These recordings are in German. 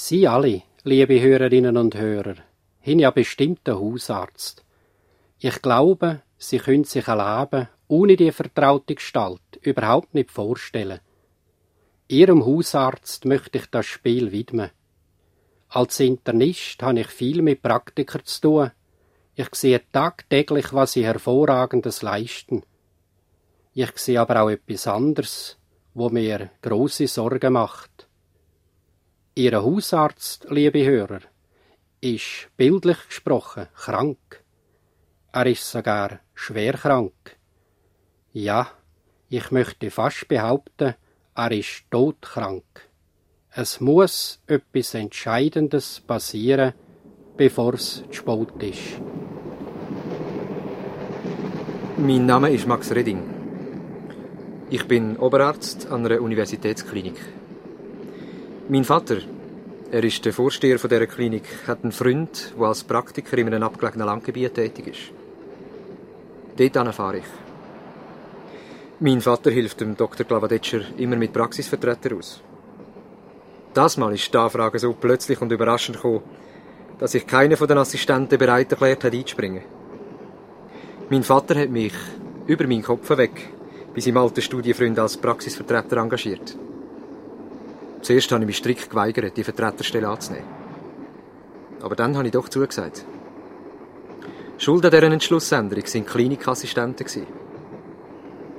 Sie alle, liebe Hörerinnen und Hörer, haben ja bestimmt einen Hausarzt. Ich glaube, Sie können sich ein Leben ohne die vertraute Gestalt überhaupt nicht vorstellen. Ihrem Hausarzt möchte ich das Spiel widmen. Als Internist habe ich viel mit Praktikern zu tun. Ich sehe tagtäglich, was sie hervorragendes leisten. Ich sehe aber auch etwas anderes, wo mir große Sorgen macht. Ihr Hausarzt, liebe Hörer, ist bildlich gesprochen krank. Er ist sogar schwer krank. Ja, ich möchte fast behaupten, er ist todkrank. Es muss etwas Entscheidendes passieren, bevor es zu spät ist. Mein Name ist Max Reding. Ich bin Oberarzt an einer Universitätsklinik. Mein Vater, er ist der Vorsteher von dieser Klinik, hat einen Freund, der als Praktiker in einem abgelegenen Landgebiet tätig ist. Dort fahre ich. Mein Vater hilft dem Dr. Glavadetscher immer mit Praxisvertretern aus. Das Mal ist die Anfrage so plötzlich und überraschend gekommen, dass sich keiner von den Assistenten bereit erklärt hat, einzuspringen. Mein Vater hat mich über meinen Kopf weg bei seinem alten Studienfreund als Praxisvertreter engagiert. Zuerst habe ich mich strikt geweigert, die Vertreterstelle anzunehmen. Aber dann habe ich doch zugesagt. Schuld an dieser Entschlussänderung waren Klinikassistenten.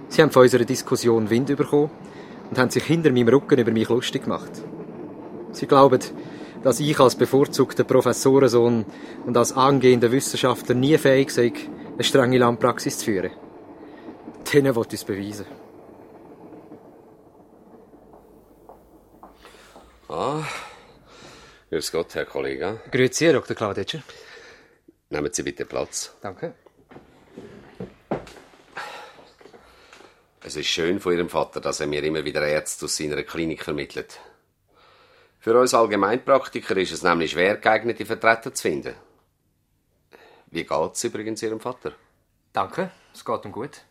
Sie haben von unserer Diskussion Wind bekommen und haben sich hinter meinem Rücken über mich lustig gemacht. Sie glauben, dass ich als bevorzugter Professorensohn und als angehender Wissenschaftler nie fähig sei, eine strenge Landpraxis zu führen. Denen wollte ich es beweisen. Ah, grüß Gott, Herr Kollege. Grüezi, Herr Dr. Klaudetscher. Nehmen Sie bitte Platz. Danke. Es ist schön von Ihrem Vater, dass er mir immer wieder Ärzte aus seiner Klinik vermittelt. Für uns Allgemeinpraktiker ist es nämlich schwer, geeignete Vertreter zu finden. Wie geht's übrigens Ihrem Vater? Danke, es geht ihm gut.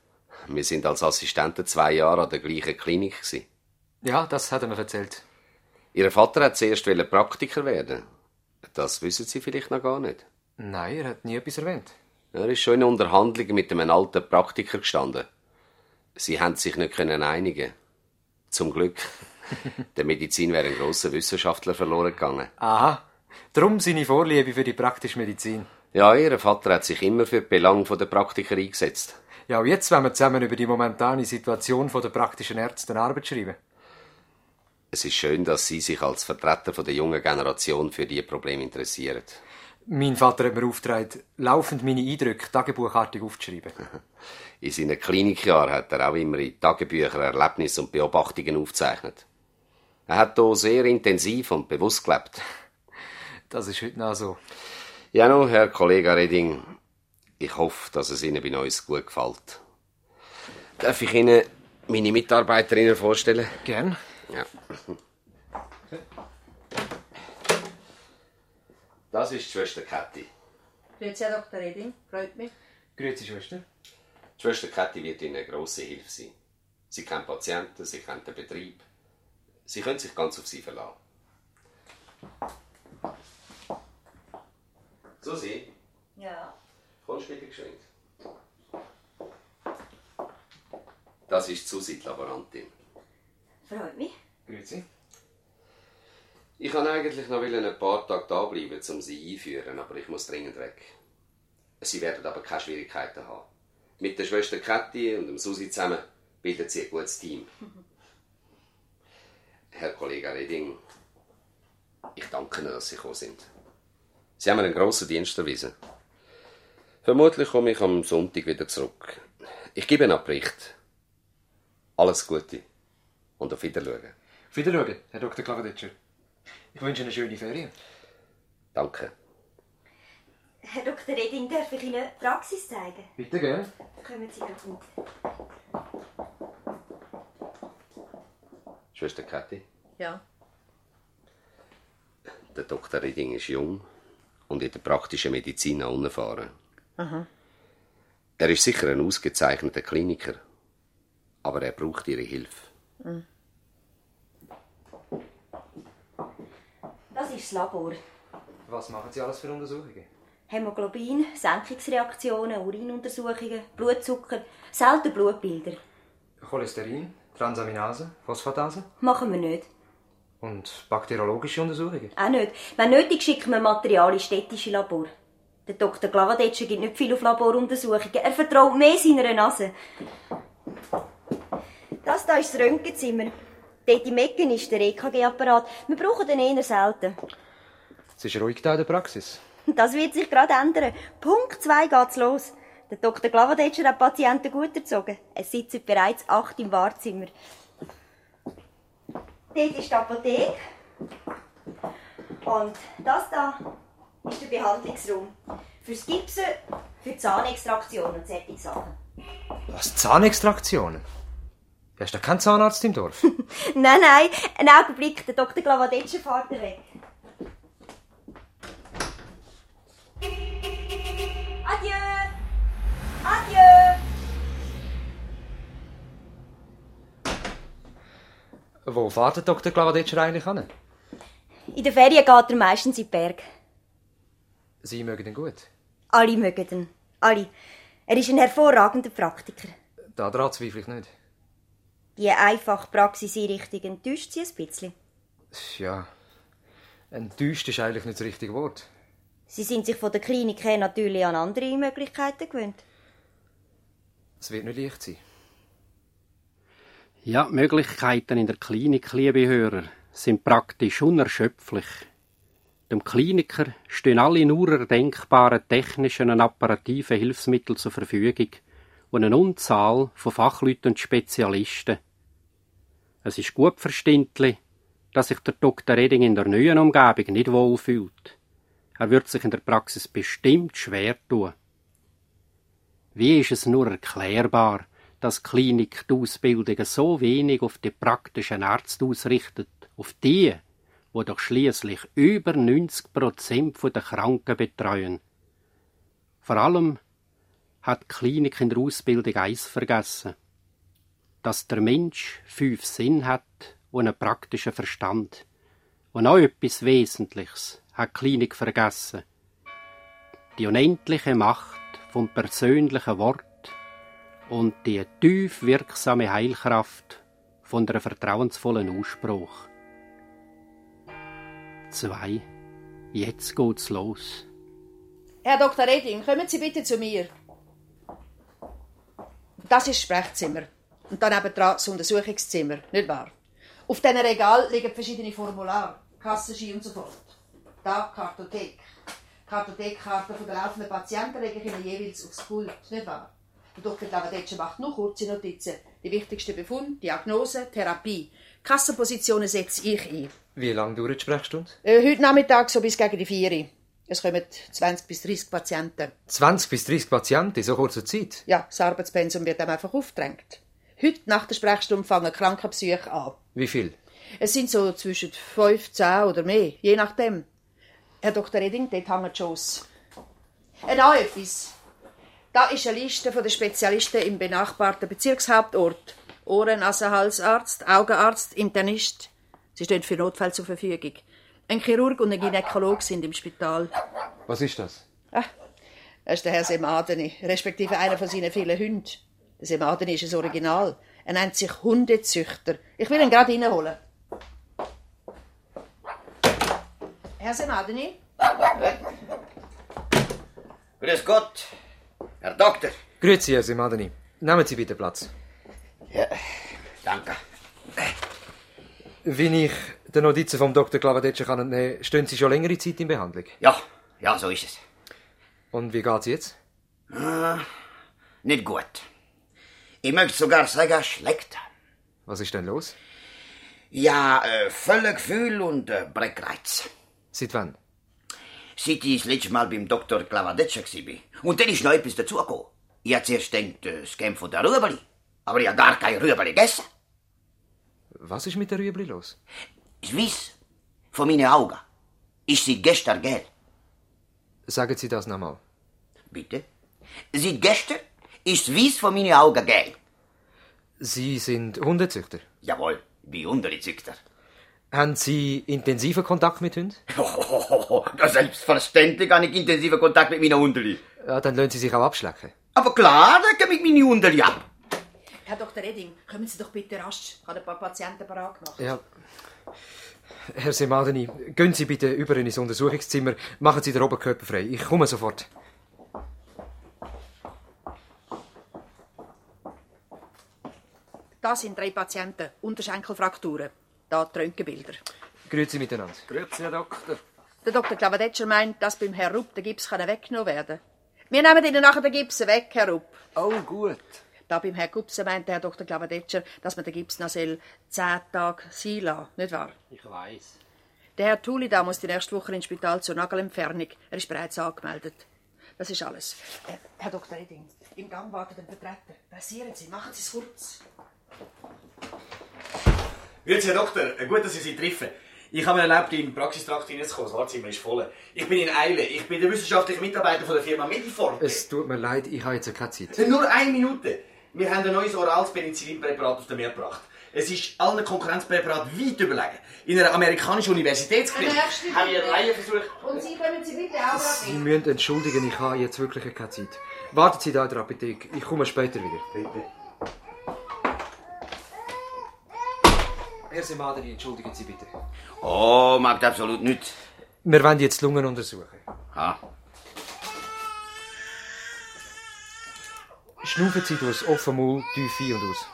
Wir sind als Assistenten zwei Jahre an der gleichen Klinik. Gewesen. Ja, das hat er mir erzählt. Ihr Vater hat zuerst Praktiker werden. Das wissen Sie vielleicht noch gar nicht. Nein, er hat nie etwas erwähnt. Er ist schon in Unterhandlungen mit einem alten Praktiker gestanden. Sie haben sich nicht können einigen. Zum Glück. Der Medizin wäre ein großer Wissenschaftler verloren gegangen. Aha. Drum seine Vorliebe für die praktische Medizin. Ja, ihr Vater hat sich immer für die Belange der Praktiker eingesetzt. Ja, und jetzt wollen wir zusammen über die momentane Situation der praktischen Ärzte eine Arbeit schreiben. Es ist schön, dass Sie sich als Vertreter der jungen Generation für diese Probleme interessieren. Mein Vater hat mir aufgetragen, laufend meine Eindrücke tagebuchartig aufzuschreiben. In seinen Klinikjahren hat er auch immer in Tagebüchern Erlebnisse und Beobachtungen aufgezeichnet. Er hat hier sehr intensiv und bewusst gelebt. Das ist heute noch so. Ja, nun, Herr Kollege Reding, ich hoffe, dass es Ihnen bei uns gut gefällt. Darf ich Ihnen meine Mitarbeiterinnen vorstellen? Gern. Ja. Das ist die Schwester Kathi. Grüezi, Herr Dr. Reding. Freut mich. Grüezi, Schwester. Die Schwester Kathi wird Ihnen eine grosse Hilfe sein. Sie kennt Patienten, sie kennt den Betrieb. Sie können sich ganz auf sie verlassen. Susi, Ja. kommst du bitte geschwind? Das ist Susi, die Laborantin. Freut mich. Grüezi. Ich kann eigentlich noch ein paar Tage da bleiben, um sie einführen, aber ich muss dringend weg. Sie werden aber keine Schwierigkeiten haben. Mit der Schwester Kathi und dem Susi zusammen bilden sie ein gutes Team. Herr Kollege Reding, ich danke Ihnen, dass Sie gekommen sind. Sie haben einen grossen Dienst erwiesen. Vermutlich komme ich am Sonntag wieder zurück. Ich gebe einen Bericht. Alles Gute und auf Wiedersehen. Auf Wiedersehen, Herr Dr. Klavedetscher. Ich wünsche Ihnen eine schöne Ferien. Danke. Herr Dr. Reding, darf ich Ihnen die Praxis zeigen? Bitte, gern. Kommen Sie gerade mit. Schwester Kathi, Ja. der Dr. Reding ist jung und in der praktischen Medizin auch unerfahren. Er ist sicher ein ausgezeichneter Kliniker, aber er braucht Ihre Hilfe. Das Das ist das Labor. Was machen Sie alles für Untersuchungen? Hämoglobin, Senkungsreaktionen, Urinuntersuchungen, Blutzucker, selten Blutbilder. Cholesterin, Transaminase, Phosphatase Machen wir nicht. und bakteriologische Untersuchungen. Auch nicht. Wenn nötig, schicken wir Material in städtische Labor. Der Dr. Glavadetscher gibt nicht viel auf Laboruntersuchungen. Er vertraut mehr seiner Nase. Das hier ist das Röntgenzimmer. Dort im Ecken ist der EKG-Apparat. Wir brauchen den eher selten. Es ist ruhig da in der Praxis. Das wird sich gerade ändern. Punkt 2 geht's los. Der Dr. Glavadetscher hat die Patienten gut erzogen. Es sitzen bereits acht im Wartezimmer. Dort ist die Apotheke. Und das da ist der Behandlungsraum. Fürs Gipsen, für die Zahnextraktion und solche Sachen. Was? Zahnextraktionen? Ja, ist da kein Zahnarzt im Dorf? Nein, nein, einen Augenblick, der Dr. Glavadetscher fährt weg. Adieu! Adieu! Wo fährt der Dr. Glavadetscher eigentlich hin? In der Ferien geht er meistens in die Berge. Sie mögen ihn gut. Alle mögen ihn. Alle. Er ist ein hervorragender Praktiker. Daran zweifle ich nicht. Die einfache Praxiseinrichtung enttäuscht sie ein bisschen. Ja, enttäuscht ist eigentlich nicht das richtige Wort. Sie sind sich von der Klinik her natürlich an andere Möglichkeiten gewöhnt. Es wird nicht leicht sein. Ja, die Möglichkeiten in der Klinik, liebe Hörer, sind praktisch unerschöpflich. Dem Kliniker stehen alle nur erdenkbaren technischen und apparativen Hilfsmittel zur Verfügung und eine Unzahl von Fachleuten und Spezialisten. Es ist gut verständlich, dass sich der Dr. Reding in der neuen Umgebung nicht wohlfühlt. Er wird sich in der Praxis bestimmt schwer tun. Wie ist es nur erklärbar, dass die Klinik die Ausbildung so wenig auf die praktischen Ärzte ausrichtet, auf die, wo doch schließlich über 90 Prozent der Kranken betreuen. Vor allem hat die Klinik in der Ausbildung eins vergessen, dass der Mensch fünf Sinn hat und einen praktischen Verstand. Und auch etwas Wesentliches hat Klinik vergessen. Die unendliche Macht vom persönlichen Wort und die tief wirksame Heilkraft von der vertrauensvollen Ausspruch. Zwei. Jetzt geht's los. Herr Dr. Reding, kommen Sie bitte zu mir. Das ist das Sprechzimmer. Und dann nebendran das Untersuchungszimmer, nicht wahr? Auf diesem Regal liegen verschiedene Formulare, Kassenski und so fort. Da Kartothek. Kartothekkarten von der laufenden Patienten lege ich Ihnen jeweils aufs Pult, nicht wahr? Der Dr. Lavadetsche macht nur kurze Notizen. Die wichtigsten Befunde, Diagnose, Therapie. Kassenpositionen setze ich ein. Wie lange dauert die Sprechstunde? Äh, heute Nachmittag so bis gegen die 4 Uhr. Es kommen 20 bis 30 Patienten. 20 bis 30 Patienten in so kurzer Zeit? Ja, das Arbeitspensum wird dem einfach aufgedrängt. Heute nach der Sprechstunde fangen Krankenbesuche an. Wie viel? Es sind so zwischen 15 oder mehr, je nachdem. Herr Dr. Reding, dort hängen die Schoss. Äh, noch etwas. Da ist eine Liste der Spezialisten im benachbarten Bezirkshauptort. Ohren-, Nase-, Halsarzt, Augenarzt, Internist. Sie stehen für Notfälle zur Verfügung. Ein Chirurg und ein Gynäkolog sind im Spital. Was ist das? Ah, das ist der Herr Semadeni, respektive einer von seinen vielen Hunden. Der Semadeni ist ein Original. Er nennt sich Hundezüchter. Ich will ihn gerade reinholen. Herr Semadeni? Grüß Gott, Herr Doktor. Grüezi, Herr Simadani. Nehmen Sie bitte Platz. Danke. Wie ich die Notizen vom Dr. Glavadetscher kann entnehmen, stehen Sie schon längere Zeit in Behandlung. Ja, ja, so ist es. Und wie geht's jetzt? Nicht gut. Ich möchte sogar sagen, schlecht. Was ist denn los? Ja, äh, voller Gefühl und äh, Breckreiz. Seit wann? Seit ich das letzte Mal beim Dr. Glavadetscher war. Und dann ist noch etwas dazugekommen. Ich hab zuerst gedacht, äh, es käme von der Rüebeli. Aber ich hab gar kein Rüebeli gegessen. Was ist mit der Rüebli los? Das Weiss von meinen Augen ist seit gestern gelb. Sagen Sie das nochmal. Bitte? Seit gestern ist das Weiss von meinen Augen gelb. Sie sind Hundezüchter. Jawohl, ich bin Unterzüchter. Haben Sie intensiven Kontakt mit Hunden? Oh, ja, selbstverständlich habe ich intensiven Kontakt mit meinen Hundeli. Ja, dann lassen Sie sich auch abschlecken. Aber klar, da gebe ich meine Hundeli ab. Herr Dr. Redding, kommen Sie doch bitte rasch. Ich habe ein paar Patienten parat gemacht. Ja. Herr Semadeni, gehen Sie bitte über ins Untersuchungszimmer. Machen Sie den Oberkörper frei. Ich komme sofort. Da sind drei Patienten, Unterschenkelfrakturen. Da die Röntgenbilder. Grüezi miteinander. Grüezi, Herr Doktor. Der Dr. Klavadetscher meint, dass beim Herrn Rupp der Gips kann weggenommen werden Wir nehmen Ihnen nachher den Gips weg, Herr Rupp. Oh, gut. Da beim Herrn Gupse meint der Herr Dr. Klavadetscher, dass man den Gips noch soll zehn Tage sein lassen nicht wahr? Ich weiß. Der Herr Thuli da muss die nächste Woche ins Spital zur Nagelentfernung. Er ist bereits angemeldet. Das ist alles. Äh, Herr Dr. Edding, im Gang wartet ein Vertreter. Passieren Sie, machen Sie es kurz. Grüezi, Herr Doktor. Gut, dass Sie sich treffen. Ich habe mir erlaubt, in den Praxistrakt hineinzukommen. Das Wartezimmer ist voll. Ich bin in Eile. Ich bin der wissenschaftliche Mitarbeiter von der Firma Mediform. Es tut mir leid, ich habe jetzt keine Zeit. Nur eine Minute. Wir haben ein neues orales Penicillinpräparat auf den Markt gebracht. Es ist allen Konkurrenzpräparaten weit überlegen. In einer amerikanischen Universitätsklinik haben wir. Reihe versucht. Und Sie kommen Sie bitte auch Sie müssen entschuldigen, ich habe jetzt wirklich keine Zeit. Warten Sie da in der Apotheke. Ich komme später wieder. Bitte. Herr Semadeni, entschuldigen Sie bitte. Oh, macht absolut nichts. Wir wollen jetzt die Lungen untersuchen. Ha. Schnaufen Sie durch das offene Maul tief ein und aus.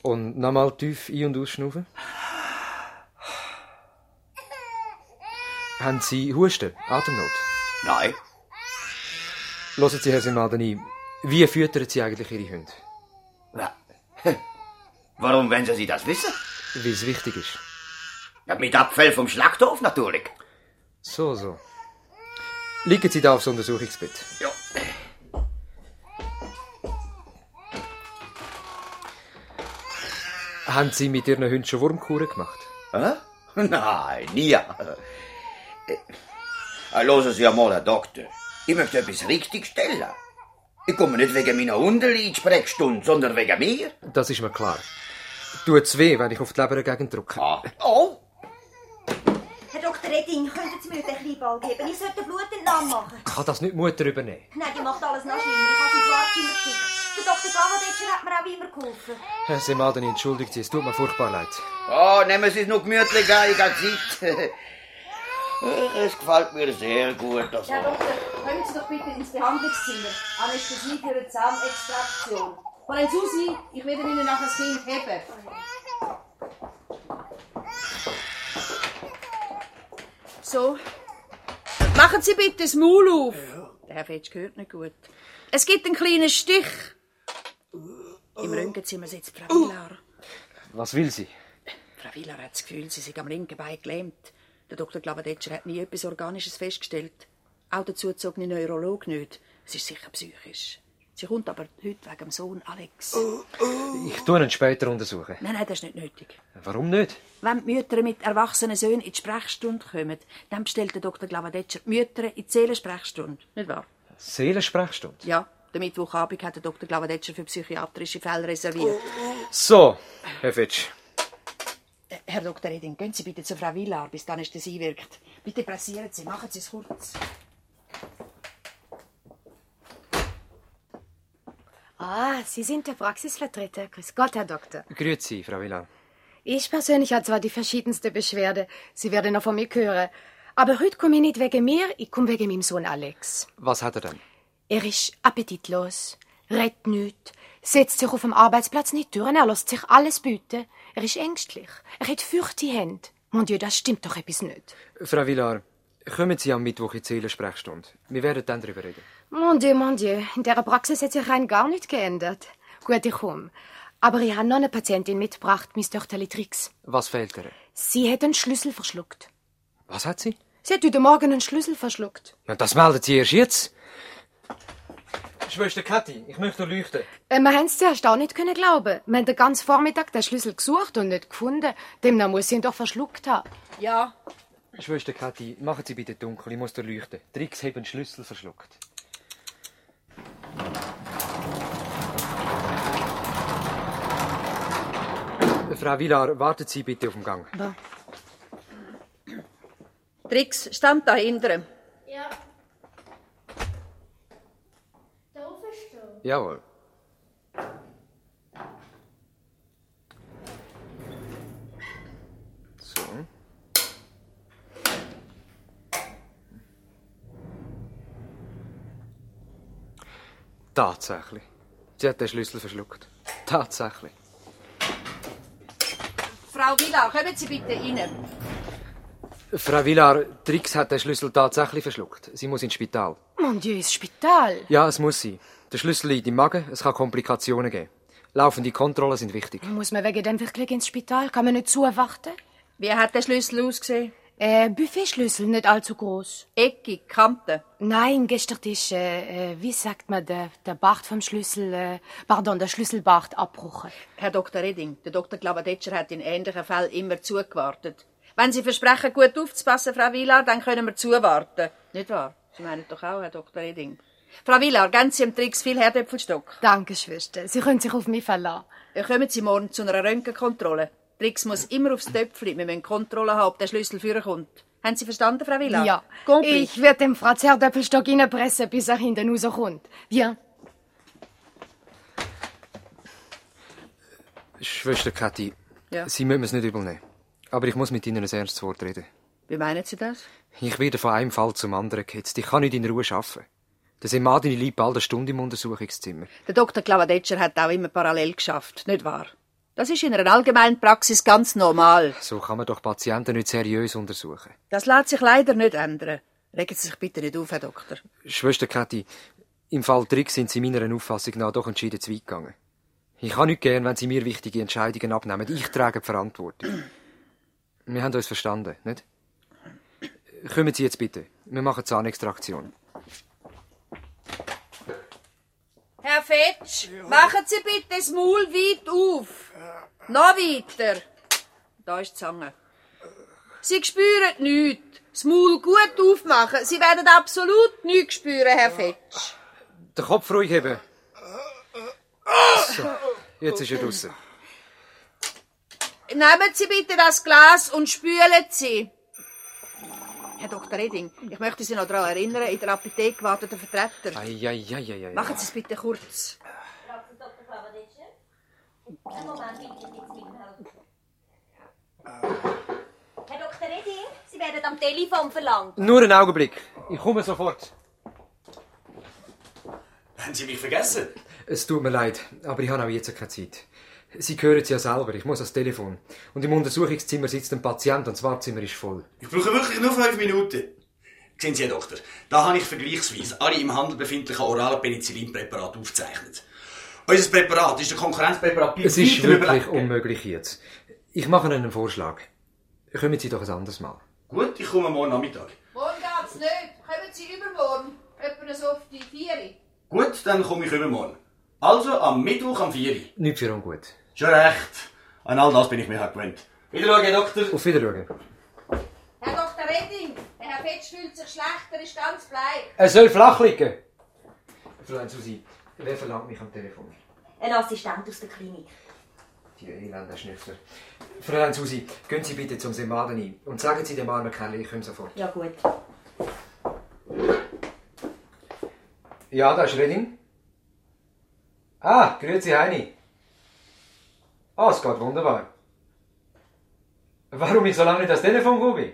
Und nochmal tief ein- und ausschnaufen. Haben Sie Husten, Atemnot? Nein. Hören Sie, Herr Semadeni, wie füttern Sie eigentlich Ihre Hunde? Ja. Warum wollen Sie das wissen? Weil es wichtig ist. Ja, mit Abfall vom Schlachthof natürlich. So, so. Liegen Sie da aufs Untersuchungsbett. Ja. Haben Sie mit Ihren Hunden schon Wurmkuren gemacht? Hä? Nein, nie. Äh, hören Sie einmal, Herr Doktor. Ich möchte etwas richtig stellen. Ich komme nicht wegen meiner Hundeli in die Sprechstunde, sondern wegen mir. Das ist mir klar. Tut's weh, wenn ich auf die Leber dagegen drücke? Ah. Oh, Herr Dr. Redding, könnten Sie mir den Kleinball geben? Ich sollte Blutentnahme machen. Kann das nicht die Mutter übernehmen? Nein, die macht alles noch schlimmer. Ich habe sie ins Wartezimmer geschickt. Der Dr. Gavadetscher hat mir auch immer geholfen. Herr Semadeni, entschuldigt Sie, es tut mir furchtbar leid. oh nehmen Sie es noch gemütlich an, ich habe Zeit. Es gefällt mir sehr gut. Das Herr Doktor, kommen Sie doch bitte ins Behandlungszimmer. Anästhesie für eine Zahnextraktion. Wollen Sie sein? Ich werde Ihnen nachher das Kind heben. So. Machen Sie bitte das Maul auf. Der Herr Fetsch gehört nicht gut. Es gibt einen kleinen Stich. Im Röntgenzimmer sitzt Frau Villar. Was will sie? Frau Villar hat das Gefühl, sie sei am linken Bein gelähmt. Der Dr. Glavadetscher hat nie etwas Organisches festgestellt. Auch der zugezogene Neurolog nicht. Es ist sicher psychisch. Sie kommt aber heute wegen dem Sohn Alex. Ich tue ihn später untersuchen. Nein, nein, das ist nicht nötig. Warum nicht? Wenn die Mütter mit erwachsenen Söhnen in die Sprechstunde kommen, dann bestellt der Dr. Glavadetscher die Mütter in die Seelensprechstunde. Nicht wahr? Seelensprechstunde. Ja, den Mittwochabend hat der Dr. Glavadetscher für psychiatrische Fälle reserviert. So, Herr Fetsch. Herr Dr. Edin, gehen Sie bitte zu Frau Villar, bis die Anästhesie wirkt. Bitte pressieren Sie, machen Sie es kurz. Ah, Sie sind der Praxisvertreter. Grüß Gott, Herr Doktor. Grüezi, Frau Villan. Ich persönlich habe zwar die verschiedenste Beschwerde. Sie werden noch von mir hören. Aber heute komme ich nicht wegen mir, ich komme wegen meinem Sohn Alex. Was hat er denn? Er ist appetitlos, redet nicht, setzt sich auf dem Arbeitsplatz nicht durch, er lässt sich alles bieten. Er ist ängstlich, er hat fürchte Hände. Mon Dieu, das stimmt doch etwas nicht. Frau Villar, kommen Sie am Mittwoch in die Seelensprechstunde. Wir werden dann darüber reden. Mon Dieu, mon Dieu, in dieser Praxis hat sich rein gar nichts geändert. Gut, ich komme. Aber ich habe noch eine Patientin mitgebracht, Miss Töchterli Trix. Was fehlt ihr? Sie hat einen Schlüssel verschluckt. Was hat sie? Sie hat heute Morgen einen Schlüssel verschluckt. Ja, das meldet sie erst jetzt. Schwester Kathi, ich möchte leuchten. Äh, wir haben es zuerst auch nicht können glauben. Wir haben den ganzen Vormittag den Schlüssel gesucht und nicht gefunden. Demnach muss ich ihn doch verschluckt haben. Ja. Schwester Kathi, machen Sie bitte dunkel, ich muss da leuchten. Trix hat den Schlüssel verschluckt. Äh, Frau Villar, warten Sie bitte auf den Gang. Ja. Trix, stand da hinten. Ja. Jawohl. So. Tatsächlich. Sie hat den Schlüssel verschluckt. Tatsächlich. Frau Villa, kommen Sie bitte rein. Frau Villar, Trix hat den Schlüssel tatsächlich verschluckt. Sie muss ins Spital. Mon Dieu, ins Spital. Ja, es muss sie. Der Schlüssel liegt im Magen, es kann Komplikationen geben. Laufende Kontrollen sind wichtig. Muss man wegen dem wirklich ins Spital? Kann man nicht zuwarten? Wie hat der Schlüssel ausgesehen? Äh, Buffetschlüssel, nicht allzu groß. Eckig, Kanten. Nein, gestern ist, äh, äh, wie sagt man, der, der Bart vom Schlüssel, äh, pardon, der Schlüsselbart abbrochen. Herr Dr. Redding, der Dr. Glavadetscher hat in ähnlichen Fällen immer zugewartet. Wenn Sie versprechen, gut aufzupassen, Frau Villar, dann können wir zuwarten. Nicht wahr? Sie meinen doch auch, Herr Dr. Redding. Frau Villar, geben Sie dem Trix viel Herdöpfelstock. Danke, Schwester. Sie können sich auf mich verlassen. Ja, kommen Sie morgen zu einer Röntgenkontrolle. Trix muss immer aufs Töpfchen. Wir müssen Kontrolle haben, ob der Schlüssel führen kommt. Haben Sie verstanden, Frau Villar? Ja. Compris. Ich werde dem Fratz Herdöpfelstock reinpressen, bis er hinten rauskommt. Bien. Schwester Kathi, Ja. Sie müssen es nicht übel nehmen. Aber ich muss mit Ihnen ein ernstes Wort reden. Wie meinen Sie das? Ich werde von einem Fall zum anderen gehetzt. Ich kann nicht in Ruhe arbeiten. Der Semadini liegt bald eine Stunde im Untersuchungszimmer. Der Dr. Glavadetscher hat auch immer parallel geschafft, nicht wahr? Das ist in einer allgemeinen Praxis ganz normal. So kann man doch Patienten nicht seriös untersuchen. Das lässt sich leider nicht ändern. Regen Sie sich bitte nicht auf, Herr Doktor. Schwester Kathi, im Fall Trick sind Sie meiner Auffassung nach doch entschieden zu weit gegangen. Ich kann nicht gern, wenn Sie mir wichtige Entscheidungen abnehmen. Ich trage die Verantwortung. Wir haben uns verstanden, nicht? Kommen Sie jetzt bitte. Wir machen Zahnextraktion. Herr Fetsch, machen Sie bitte das Maul weit auf. Noch weiter. Da ist die Zange. Sie spüren nichts. Das Maul gut aufmachen. Sie werden absolut nichts spüren, Herr Fetsch. Den Kopf ruhig heben. So, jetzt ist er draussen. Nehmen Sie bitte das Glas und spülen Sie. Herr Dr. Redding, ich möchte Sie noch daran erinnern, in der Apotheke wartet der Vertreter. Eieieiei. Machen Sie es bitte kurz. Einen Moment, bitte. Herr Dr. Redding, Sie werden am Telefon verlangt. Nur einen Augenblick. Ich komme sofort. Haben Sie mich vergessen? Es tut mir leid, aber ich habe auch jetzt keine Zeit. Sie hören es ja selber, ich muss ans Telefon. Und im Untersuchungszimmer sitzt ein Patient und das Wartezimmer ist voll. Ich brauche wirklich nur fünf Minuten. Sehen Sie, Herr Doktor, da habe ich vergleichsweise alle im Handel befindlichen oralen Penicillinpräparate aufgezeichnet. Unser Präparat ist der Konkurrenzpräparat Es ist wirklich unmöglich jetzt. Ich mache Ihnen einen Vorschlag. Kommen Sie doch ein anderes Mal. Gut, ich komme morgen Nachmittag. Morgen geht's nicht. Kommen Sie übermorgen. Etwa so auf die Vier. Gut, dann komme ich übermorgen. Also am Mittwoch am 4 Uhr. Nicht für ungut. Schon recht. An all das bin ich mir halt gewöhnt. Wiederschauen, Herr Doktor. Auf Wiedersehen. Herr Dr. Redding, der Herr Fetsch fühlt sich schlecht, er ist ganz bleich. Er soll flach liegen. Fräulein Susi, wer verlangt mich am Telefon? Ein Assistent aus der Klinik. Die elenden Schnüffler. Fräulein Susi, gehen Sie bitte zum Semadeni und sagen Sie dem armen Kerl, ich komme sofort. Ja, gut. Ja, da ist Redding. Ah, grüezi Heini. Ah, es geht wunderbar. Warum ich so lange nicht das Telefon bin?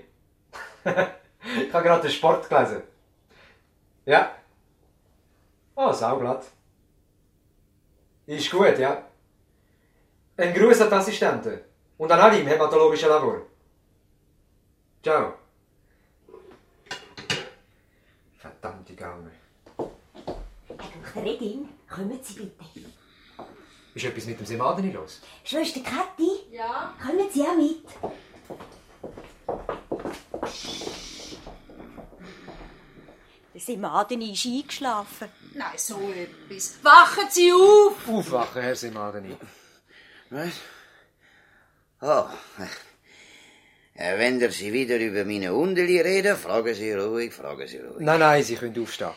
ich habe gerade den Sport gelesen. Ja. Oh, sauglatt. Ist gut, ja. Ein Gruß an die Assistenten und an alle im hämatologischen Labor. Ciao. Verdammte Gaume. Herr Dr. Redding, kommen Sie bitte. Ist etwas mit dem Semadeni los? Schwester Kathi, Ja? kommen Sie auch mit. Der Semadeni ist eingeschlafen. Nein, so etwas. Wachen Sie auf! Aufwachen, Herr Semadeni. Was? Oh. Wenn ihr Sie wieder über meine Hundeli reden, fragen Sie ruhig, fragen Sie ruhig. Nein, nein, Sie können aufstehen.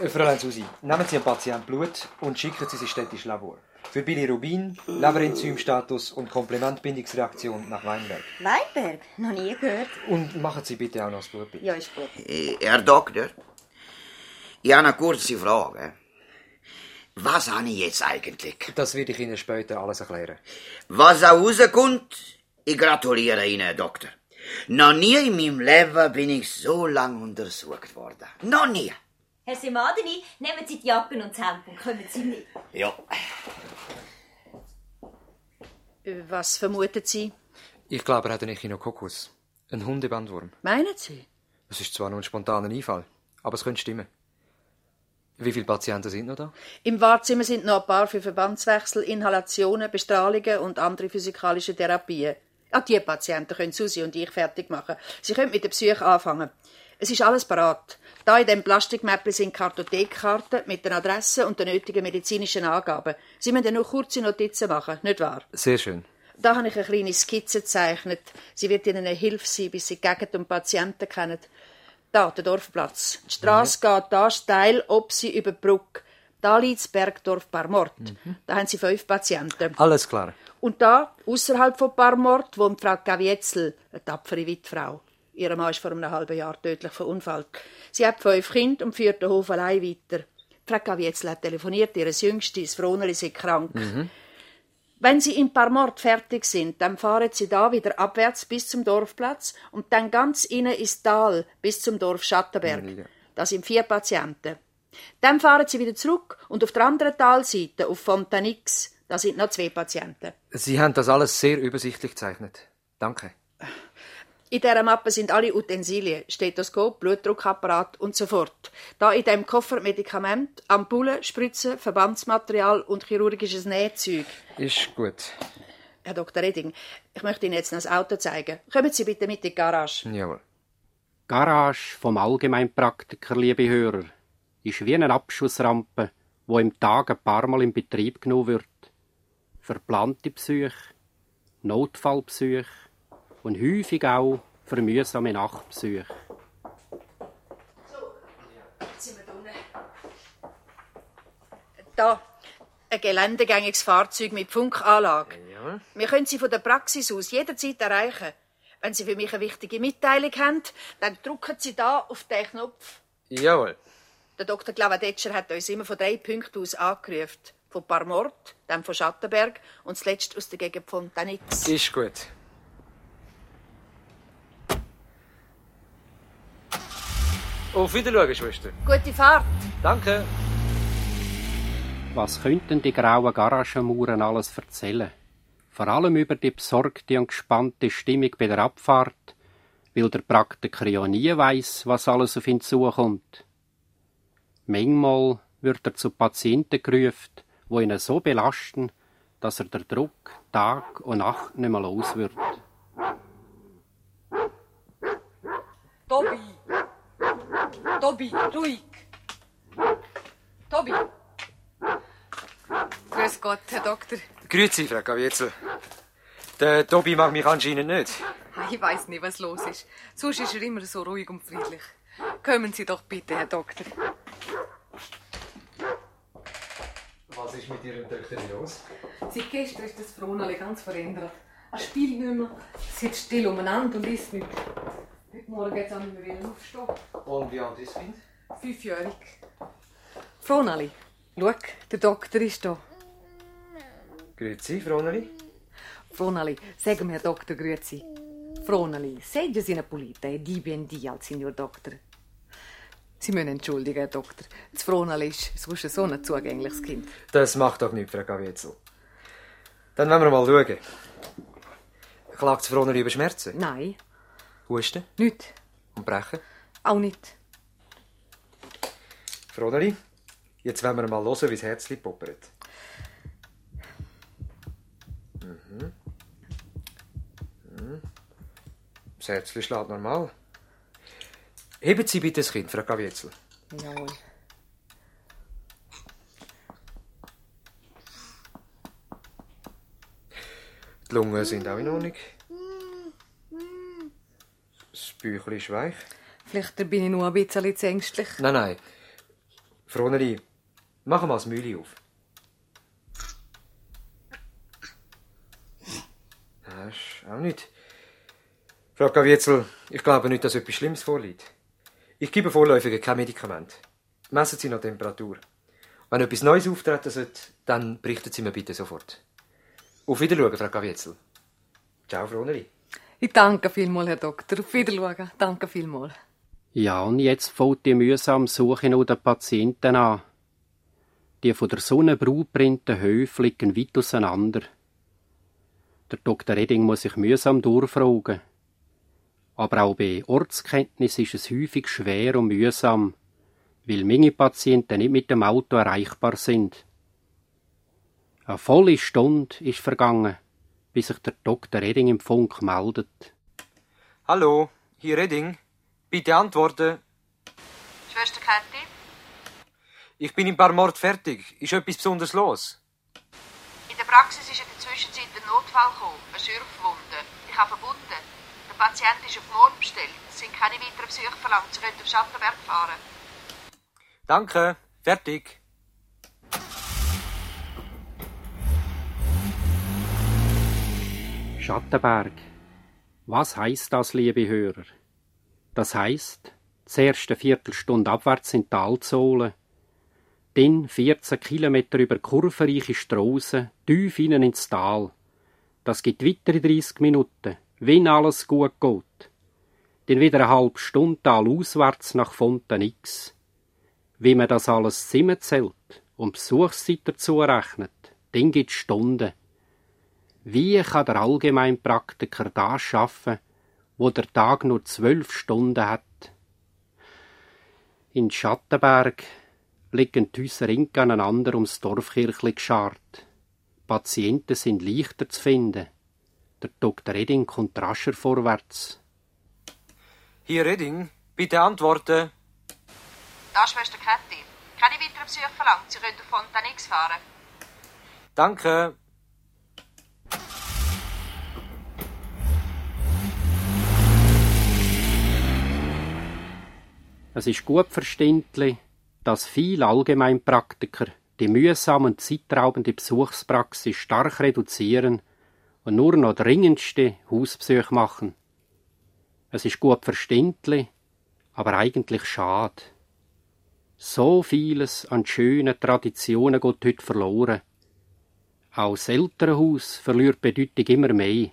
Äh, Fräulein Susi, nehmen Sie dem Patienten Blut und schicken Sie ins städtische Labor. Für Bilirubin, Leberenzymstatus und Komplementbindungsreaktion nach Weinberg. Weinberg? Noch nie gehört. Und machen Sie bitte auch noch das Blutbild. Ja, ist gut. Äh, Herr Doktor, ich habe eine kurze Frage. Was habe ich jetzt eigentlich? Das werde ich Ihnen später alles erklären. Was auch rauskommt, ich gratuliere Ihnen, Herr Doktor. Noch nie in meinem Leben bin ich so lange untersucht worden. Noch nie. Herr Semadeni, nehmen Sie die Jacken und das Hemd und kommen Sie mit. Ja. Äh, Was vermuten Sie? Ich glaube, er hat einen Echinococcus. Ein Hundebandwurm. Meinen Sie? Es ist zwar nur ein spontaner Einfall, aber es könnte stimmen. Wie viele Patienten sind noch da? Im Wartezimmer sind noch ein paar für Verbandswechsel, Inhalationen, Bestrahlungen und andere physikalische Therapien. Auch die Patienten können Susi und ich fertig machen. Sie können mit der Psyche anfangen. Es ist alles parat. Da in dem Plastikmäppli sind Kartothekkarten mit den Adressen und den nötigen medizinischen Angaben. Sie müssen nur kurze Notizen machen, nicht wahr? Sehr schön. Da habe ich eine kleine Skizze gezeichnet. Sie wird Ihnen eine Hilfe sein, bis Sie die Gegend und Patienten kennen. Da, der Dorfplatz. Die Straße geht da steil, ob sie über die Brücke. Da liegt das Bergdorf Parmort. Da haben Sie fünf Patienten. Alles klar. Und da, außerhalb von Parmort, wohnt Frau Gavietzel, eine tapfere Witfrau. Ihr Mann ist vor einem halben Jahr tödlich verunfallt. Sie hat fünf Kinder und führt den Hof allein weiter. Frau Gavietzel hat telefoniert, ihr Jüngstes, Froneli, sei krank. Wenn Sie in Parmort fertig sind, dann fahren Sie da wieder abwärts bis zum Dorfplatz und dann ganz innen ins Tal bis zum Dorf Schattenberg. Da sind vier Patienten. Dann fahren Sie wieder zurück und auf der anderen Talseite, auf Fontanix, da sind noch zwei Patienten. Sie haben das alles sehr übersichtlich gezeichnet. Danke. In dieser Mappe sind alle Utensilien, Stethoskop, Blutdruckapparat und so fort. Da in dem Koffer Medikament, Ampullen, Spritzen, Verbandsmaterial und chirurgisches Nähzeug. Ist gut. Herr Dr. Redding, ich möchte Ihnen jetzt noch das Auto zeigen. Kommen Sie bitte mit in die Garage. Jawohl. Garage vom Allgemeinpraktiker, liebe Hörer, ist wie eine Abschussrampe, wo im Tag ein paar Mal in Betrieb genommen wird. Verplante Psyche, Notfallpsyche und häufig auch für mühsame Nachtpsyche. Sind wir unten? Da, ein geländegängiges Fahrzeug mit Funkanlage. Ja. Wir können Sie von der Praxis aus jederzeit erreichen. Wenn Sie für mich eine wichtige Mitteilung haben, dann drücken Sie da auf den Knopf. Jawohl. Der Dr. Glavadetscher hat uns immer von drei Punkten aus angerufen. Von Parmort, dann von Schattenberg und zuletzt aus der Gegend von Tanitz. Ist gut. Auf Wiedersehen, Schwester. Gute Fahrt. Danke. Was könnten die grauen Garagenmauern alles erzählen? Vor allem über die besorgte und gespannte Stimmung bei der Abfahrt, weil der Praktiker ja nie weiß, was alles auf ihn zukommt. Manchmal wird er zu Patienten gerufen, wo ihn so belasten, dass er der Druck Tag und Nacht nicht mehr los wird. Tobi! Tobi, ruhig! Tobi! Grüß Gott, Herr Doktor. Grüezi, Frau Gavietzel. Der Tobi mag mich anscheinend nicht. Ich weiß nicht, was los ist. Sonst ist er immer so ruhig und friedlich. Kommen Sie doch bitte, Herr Doktor. Was ist mit Ihrem Töchter los? Seit gestern ist das Fronale ganz verändert. Er spielt nicht mehr, sitzt still umeinander und isst nicht. Heute Morgen jetzt auch nicht mehr wieder aufstehen. Und wie alt ist das Kind? Fünfjährig. Fronali, schau, der Doktor ist da. Grüezi, Froneli. Fronali, sag mir, Doktor, grüezi. Fronali, seja sina pulita e di ben di al signor Doktor. Sie müssen entschuldigen, Herr Doktor. Das Fronali ist sonst so ein zugängliches Kind. Das macht doch nichts, Frau Gavietzel. Dann wollen wir mal schauen. Klagt das Froneli über Schmerzen? Nein, Husten nicht. und Brechen? Auch nicht. Froneli, jetzt wollen wir mal hören, wie das Herzli poppert. Mhm. Mhm. Das Herzli schlägt normal. Heben Sie bitte das Kind, Frau Gavietzel. Jawohl. Die Lungen sind auch in Ordnung. Büchlein ist weich. Vielleicht bin ich nur ein bisschen zu ängstlich. Nein, nein. Froneli, mach mal das Mühle auf. Das ist auch nicht. Frau Gavietzel, ich glaube nicht, dass etwas Schlimmes vorliegt. Ich gebe vorläufig kein Medikament. Messen Sie noch Temperatur. Wenn etwas Neues auftreten sollte, dann berichten Sie mir bitte sofort. Auf Wiedersehen, Frau Gavietzel. Ciao, Froneli. Ich danke vielmals, Herr Doktor. Auf Wiedersehen. Danke vielmals. Ja, und jetzt fängt die mühsame Suche nach den Patienten an. Die von der Sonne brautbrennten Höfe liegen weit auseinander. Der Dr. Redding muss sich mühsam durchfragen. Aber auch bei Ortskenntnis ist es häufig schwer und mühsam, weil meine Patienten nicht mit dem Auto erreichbar sind. Eine volle Stunde ist vergangen, bis sich der Dr. Redding im Funk meldet. Hallo, hier Redding. Bitte antworten. Schwester Käthi? Ich bin in ein paar Mord fertig. Ist etwas Besonderes los? In der Praxis ist in der Zwischenzeit ein Notfall gekommen, eine Schürfwunde. Ich habe verbunden. Der Patient ist auf morgen bestellt. Es sind keine weiteren Besuche verlangt. Sie können auf Schattenberg fahren. Danke. Fertig. Schattenberg. Was heißt das, liebe Hörer? Das heißt, zuerst eine Viertelstunde abwärts in die Talsohle, dann 14 Kilometer über kurvenreiche Strassen, tief hinein ins Tal. Das gibt weitere 30 Minuten, wenn alles gut geht. Dann wieder eine halbe Stunde talauswärts nach Fonten X. Wie man das alles zusammenzählt und Besuchszeit dazu rechnet, dann gibt Stunden. Wie kann der Allgemeinpraktiker das schaffen, wo der Tag nur zwölf Stunden hat? In Schattenberg liegen die Häuser eng aneinander ums Dorfkirchli geschart. Patienten sind leichter zu finden. Der Dr. Redding kommt rascher vorwärts. Hier Redding. Bitte antworten. Da, Schwester Käthi. Keine weiteren Besuche verlangt. Sie können auf Fontaine X fahren. Danke. Es ist gut verständlich, dass viele Allgemeinpraktiker die mühsame und zeitraubende Besuchspraxis stark reduzieren und nur noch dringendste Hausbesuche machen. Es ist gut verständlich, aber eigentlich schade. So vieles an schönen Traditionen geht heute verloren. Auch das Elternhaus verliert Bedeutung immer mehr.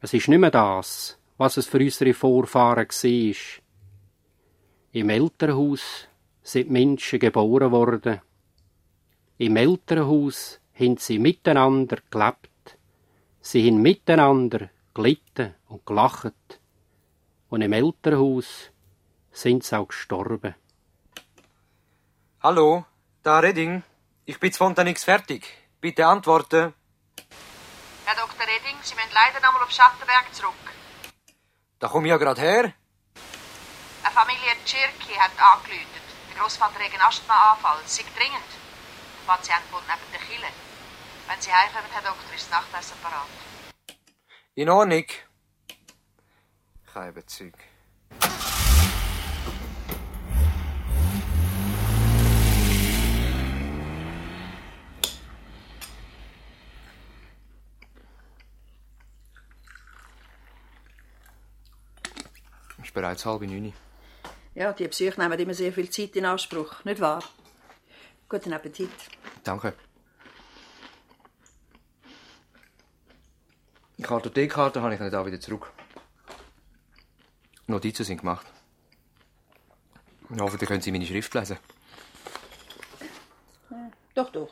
Es ist nicht mehr das, was es für unsere Vorfahren war. Im Elternhaus sind Menschen geboren worden. Im Elternhaus haben sie miteinander gelebt. Sie haben miteinander gelitten und gelacht. Und im Elternhaus sind sie auch gestorben. Hallo, da Redding. Ich bin von nichts fertig. Bitte antworten. Herr Dr. Redding, Sie müssen leider noch mal auf Schattenberg zurück. Da komme ich ja gerade her. Familie Tschirki hat angeläutet. Der Großvater hat einen Asthmaanfall. Sei dringend. Der Patient wohnt neben der Kille. Wenn Sie heimkommen, Herr Doktor, ist das Nachtessen parat. In Ordnung. Kein Bezug. Bereits halb neun. Ja, die Besuche nehmen immer sehr viel Zeit in Anspruch, nicht wahr? Guten Appetit. Danke. Die Kartothekkarte habe ich nicht auch wieder zurück. Notizen sind gemacht. Hoffentlich können Sie meine Schrift lesen. Doch, doch.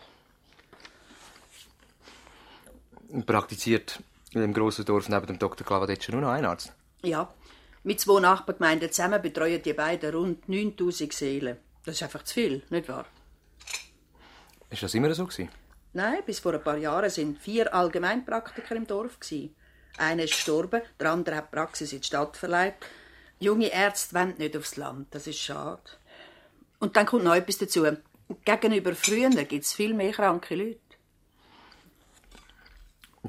Praktiziert in dem grossen Dorf neben dem Dr. Klavadetscher nur noch ein Arzt. Ja, mit zwei Nachbargemeinden zusammen betreuen die beiden rund 9000 Seelen. Das ist einfach zu viel, nicht wahr? Ist das immer so gewesen? Nein, bis vor ein paar Jahren sind vier Allgemeinpraktiker im Dorf gsi. Einer ist gestorben, der andere hat die Praxis in die Stadt verlegt. Junge Ärzte wollen nicht aufs Land, das ist schade. Und dann kommt noch etwas dazu. Gegenüber früher gibt es viel mehr kranke Leute.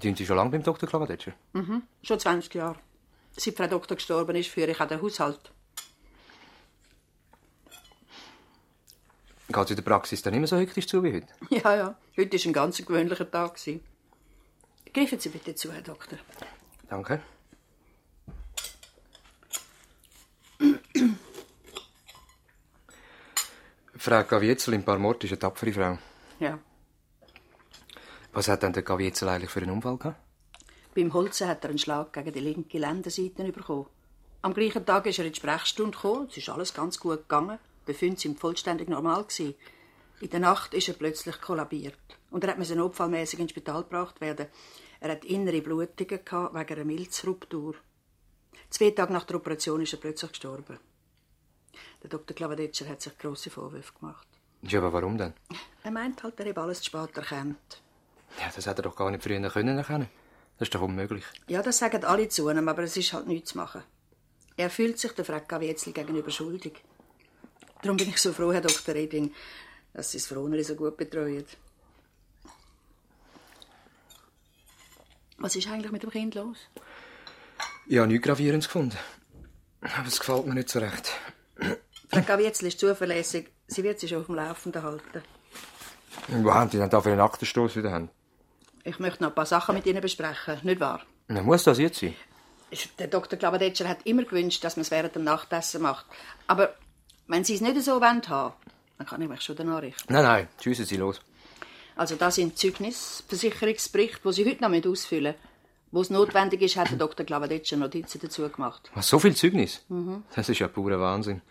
Sind Sie schon lange beim Dr. Klavadetscher? Mhm, schon 20 Jahre. Seit Frau Doktor gestorben ist, führe ich auch den Haushalt. Geht es in der Praxis dann immer so hektisch zu wie heute? Ja, ja. Heute war ein ganz gewöhnlicher Tag. Greifen Sie bitte zu, Herr Doktor. Danke. Frau Gavietzel in Parmort ist eine tapfere Frau. Ja. Was hat denn der Gavietzel eigentlich für einen Unfall gehabt? Beim Holzen hat er einen Schlag gegen die linke Lendenseite bekommen. Am gleichen Tag ist er in die Sprechstunde gekommen. Es ist alles ganz gut gegangen. Die Befunde sind vollständig normal. Gewesen. In der Nacht ist er plötzlich kollabiert. Und er musste notfallmäßig ins Spital gebracht werden. Er hat innere Blutungen gehabt wegen einer Milzruptur. Zwei Tage nach der Operation ist er plötzlich gestorben. Der Dr. Klavadetscher hat sich grosse Vorwürfe gemacht. Ja, aber warum denn? Er meint halt, er habe alles zu spät erkannt. Ja, das hätte er doch gar nicht früher können erkennen. Das ist doch unmöglich. Ja, das sagen alle zu ihm, aber es ist halt nichts zu machen. Er fühlt sich der Frau Gavietzel gegenüber schuldig. Darum bin ich so froh, Herr Dr. Reding, dass Sie das Froneri so gut betreuen. Was ist eigentlich mit dem Kind los? Ich habe nichts Gravierendes gefunden. Aber es gefällt mir nicht so recht. Frau Gavietzel ist zuverlässig. Sie wird sich auf dem Laufenden halten. Wo haben die denn da für einen Aktenstoß wieder haben? Ich möchte noch ein paar Sachen mit Ihnen besprechen, nicht wahr? Na, muss das jetzt sein? Der Dr. Klavadetscher hat immer gewünscht, dass man es während dem Nachtessen macht. Aber wenn Sie es nicht so wollen haben, dann kann ich mich schon danach richten. Nein, nein, schiessen Sie los. Also das sind Zeugnis, Versicherungsbericht, wo Sie heute noch mit ausfüllen. Wo es notwendig ist, hat der Dr. Klavadetscher Notizen dazu gemacht. Was, so viel Zeugnis? Mhm. Das ist ja purer Wahnsinn.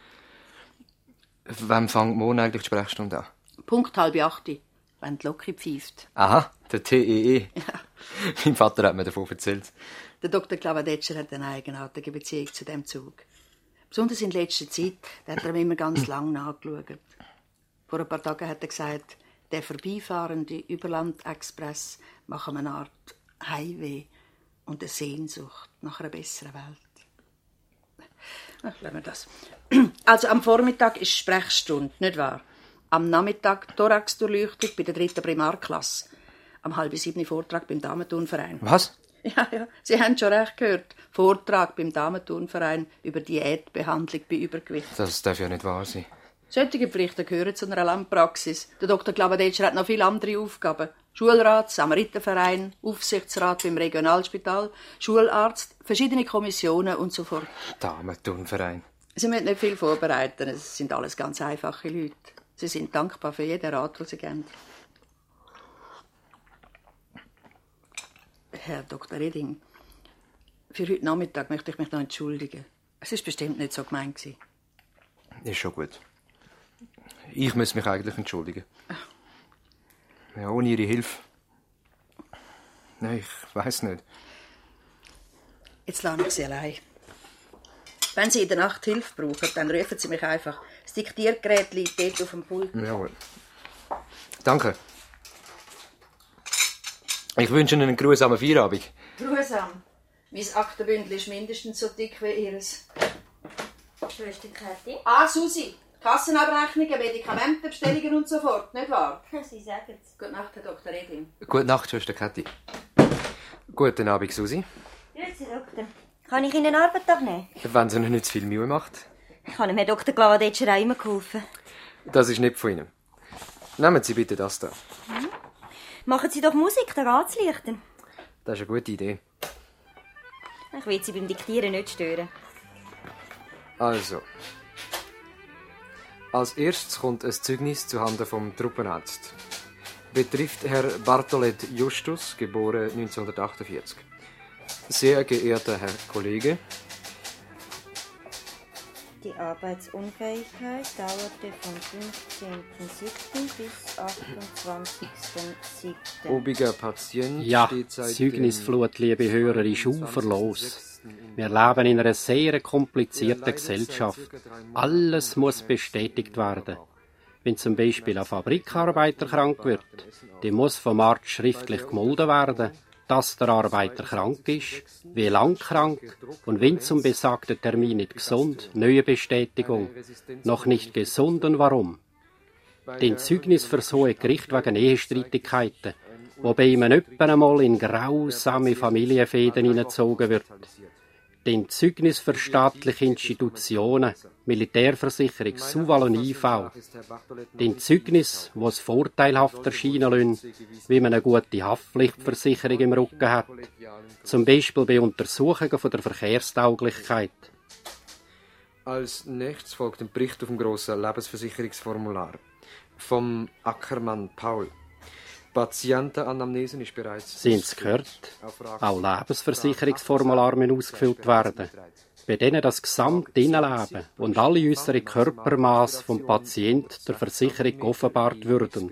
Wann fängt morgen eigentlich die Sprechstunde an? Punkt halb acht, wenn die Locke pfeift. Aha, der TEE. mein Vater hat mir davon erzählt. Der Dr. Klavadetscher hat eine eigenartige Beziehung zu dem Zug. Besonders in letzter Zeit da hat er ihm immer ganz lang nachgeschaut. Vor ein paar Tagen hat er gesagt, der vorbeifahrende Überlandexpress mache eine Art Heimweh und eine Sehnsucht nach einer besseren Welt. Ach, lassen wir das. Also am Vormittag ist Sprechstunde, nicht wahr? Am Nachmittag Thorax-Durchleuchtung bei der dritten Primarklasse. Am halb sieben Vortrag beim Damenturnverein. Was? Ja, ja, Sie haben schon recht gehört. Vortrag beim Damenturnverein über Diätbehandlung bei Übergewicht. Das darf ja nicht wahr sein. Solche Pflichten gehören zu einer Landpraxis. Der Dr. Klavadetscher hat noch viele andere Aufgaben. Schulrat, Samariterverein, Aufsichtsrat beim Regionalspital, Schularzt, verschiedene Kommissionen und so fort. Damenturnverein. Sie müssen nicht viel vorbereiten. Es sind alles ganz einfache Leute. Sie sind dankbar für jeden Rat, den sie geben. Herr Dr. Reding, für heute Nachmittag möchte ich mich noch entschuldigen. Es ist bestimmt nicht so gemeint gewesen. Ist schon gut. Ich muss mich eigentlich entschuldigen. Ja, ohne Ihre Hilfe. Nein, ich weiß nicht. Jetzt lasse ich Sie allein. Wenn Sie in der Nacht Hilfe brauchen, dann rufen Sie mich einfach. Das Diktiergerät liegt dort auf dem Pult. Jawohl. Danke. Ich wünsche Ihnen einen grusamen Feierabend. Grusam. Mein Aktenbündel ist mindestens so dick wie Ihres. Grüß dich, Kathi. Ah, Susi. Kassenabrechnungen, Medikamentenbestellungen und so fort, nicht wahr? Sie sagen es. Gute Nacht, Herr Dr. Reding. Gute Nacht, Schwester Kathi. Guten Abend, Susi. Grüezi, Doktor. Kann ich Ihnen einen Arbeitstag nehmen? Wenn sie noch nicht zu viel Mühe macht. Ich habe Herrn Dr. Glavadetscher auch immer geholfen. Das ist nicht von Ihnen. Nehmen Sie bitte das da. Machen Sie doch Musik, den Rat zu lichten. Das ist eine gute Idee. Ich will Sie beim Diktieren nicht stören. Also. Als erstes kommt ein Zeugnis zuhanden vom Truppenarzt. Betrifft Herr Bartolet Justus, geboren 1948. Sehr geehrter Herr Kollege, Die Arbeitsunfähigkeit dauerte vom 15.07. bis 28.07. obiger Patient Ja, steht seit Zeugnisflut, liebe Hörer, ist uferlos. Wir leben in einer sehr komplizierten Gesellschaft. Alles muss bestätigt werden. Wenn zum Beispiel ein Fabrikarbeiter krank wird, dann muss vom Arzt schriftlich gemolden werden, dass der Arbeiter krank ist, wie lang krank und wenn zum besagten Termin nicht gesund, neue Bestätigung. Noch nicht gesund und warum? Den Zeugnis für so ein Gericht wegen Ehestreitigkeiten, wobei man öppen einmal in grausame Familienfäden hineingezogen wird. Den Zeugnis für staatliche Institutionen, Militärversicherung, Suval und IV, den Zeugnis, wo vorteilhaft erscheinen lassen, wie man eine gute Haftpflichtversicherung im Rücken hat, zum Beispiel bei Untersuchungen von der Verkehrstauglichkeit. Als nächstes folgt ein Bericht auf dem grossen Lebensversicherungsformular vom Ackermann Paul. Patientenanamnese ist bereits. Sie haben es gehört. Auch Lebensversicherungsformulare müssen ausgefüllt werden. Bei denen das gesamte Innenleben und alle unsere Körpermaß vom Patient der Versicherung offenbart würden.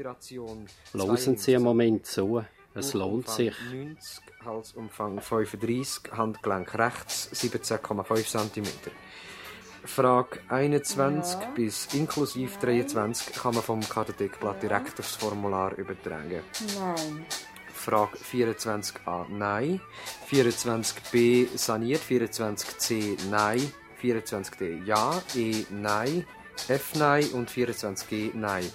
Losen Sie einen Moment zu. Es lohnt sich. 90, Halsumfang 35, Handgelenk rechts 17,5 cm. Frage 21 ja. bis inklusive 23 kann man vom Kartothekblatt direkt aufs Formular übertragen. Nein. Frage 24a Nein. 24b saniert. 24c Nein. 24d Ja. E Nein. F Nein und 24g Nein.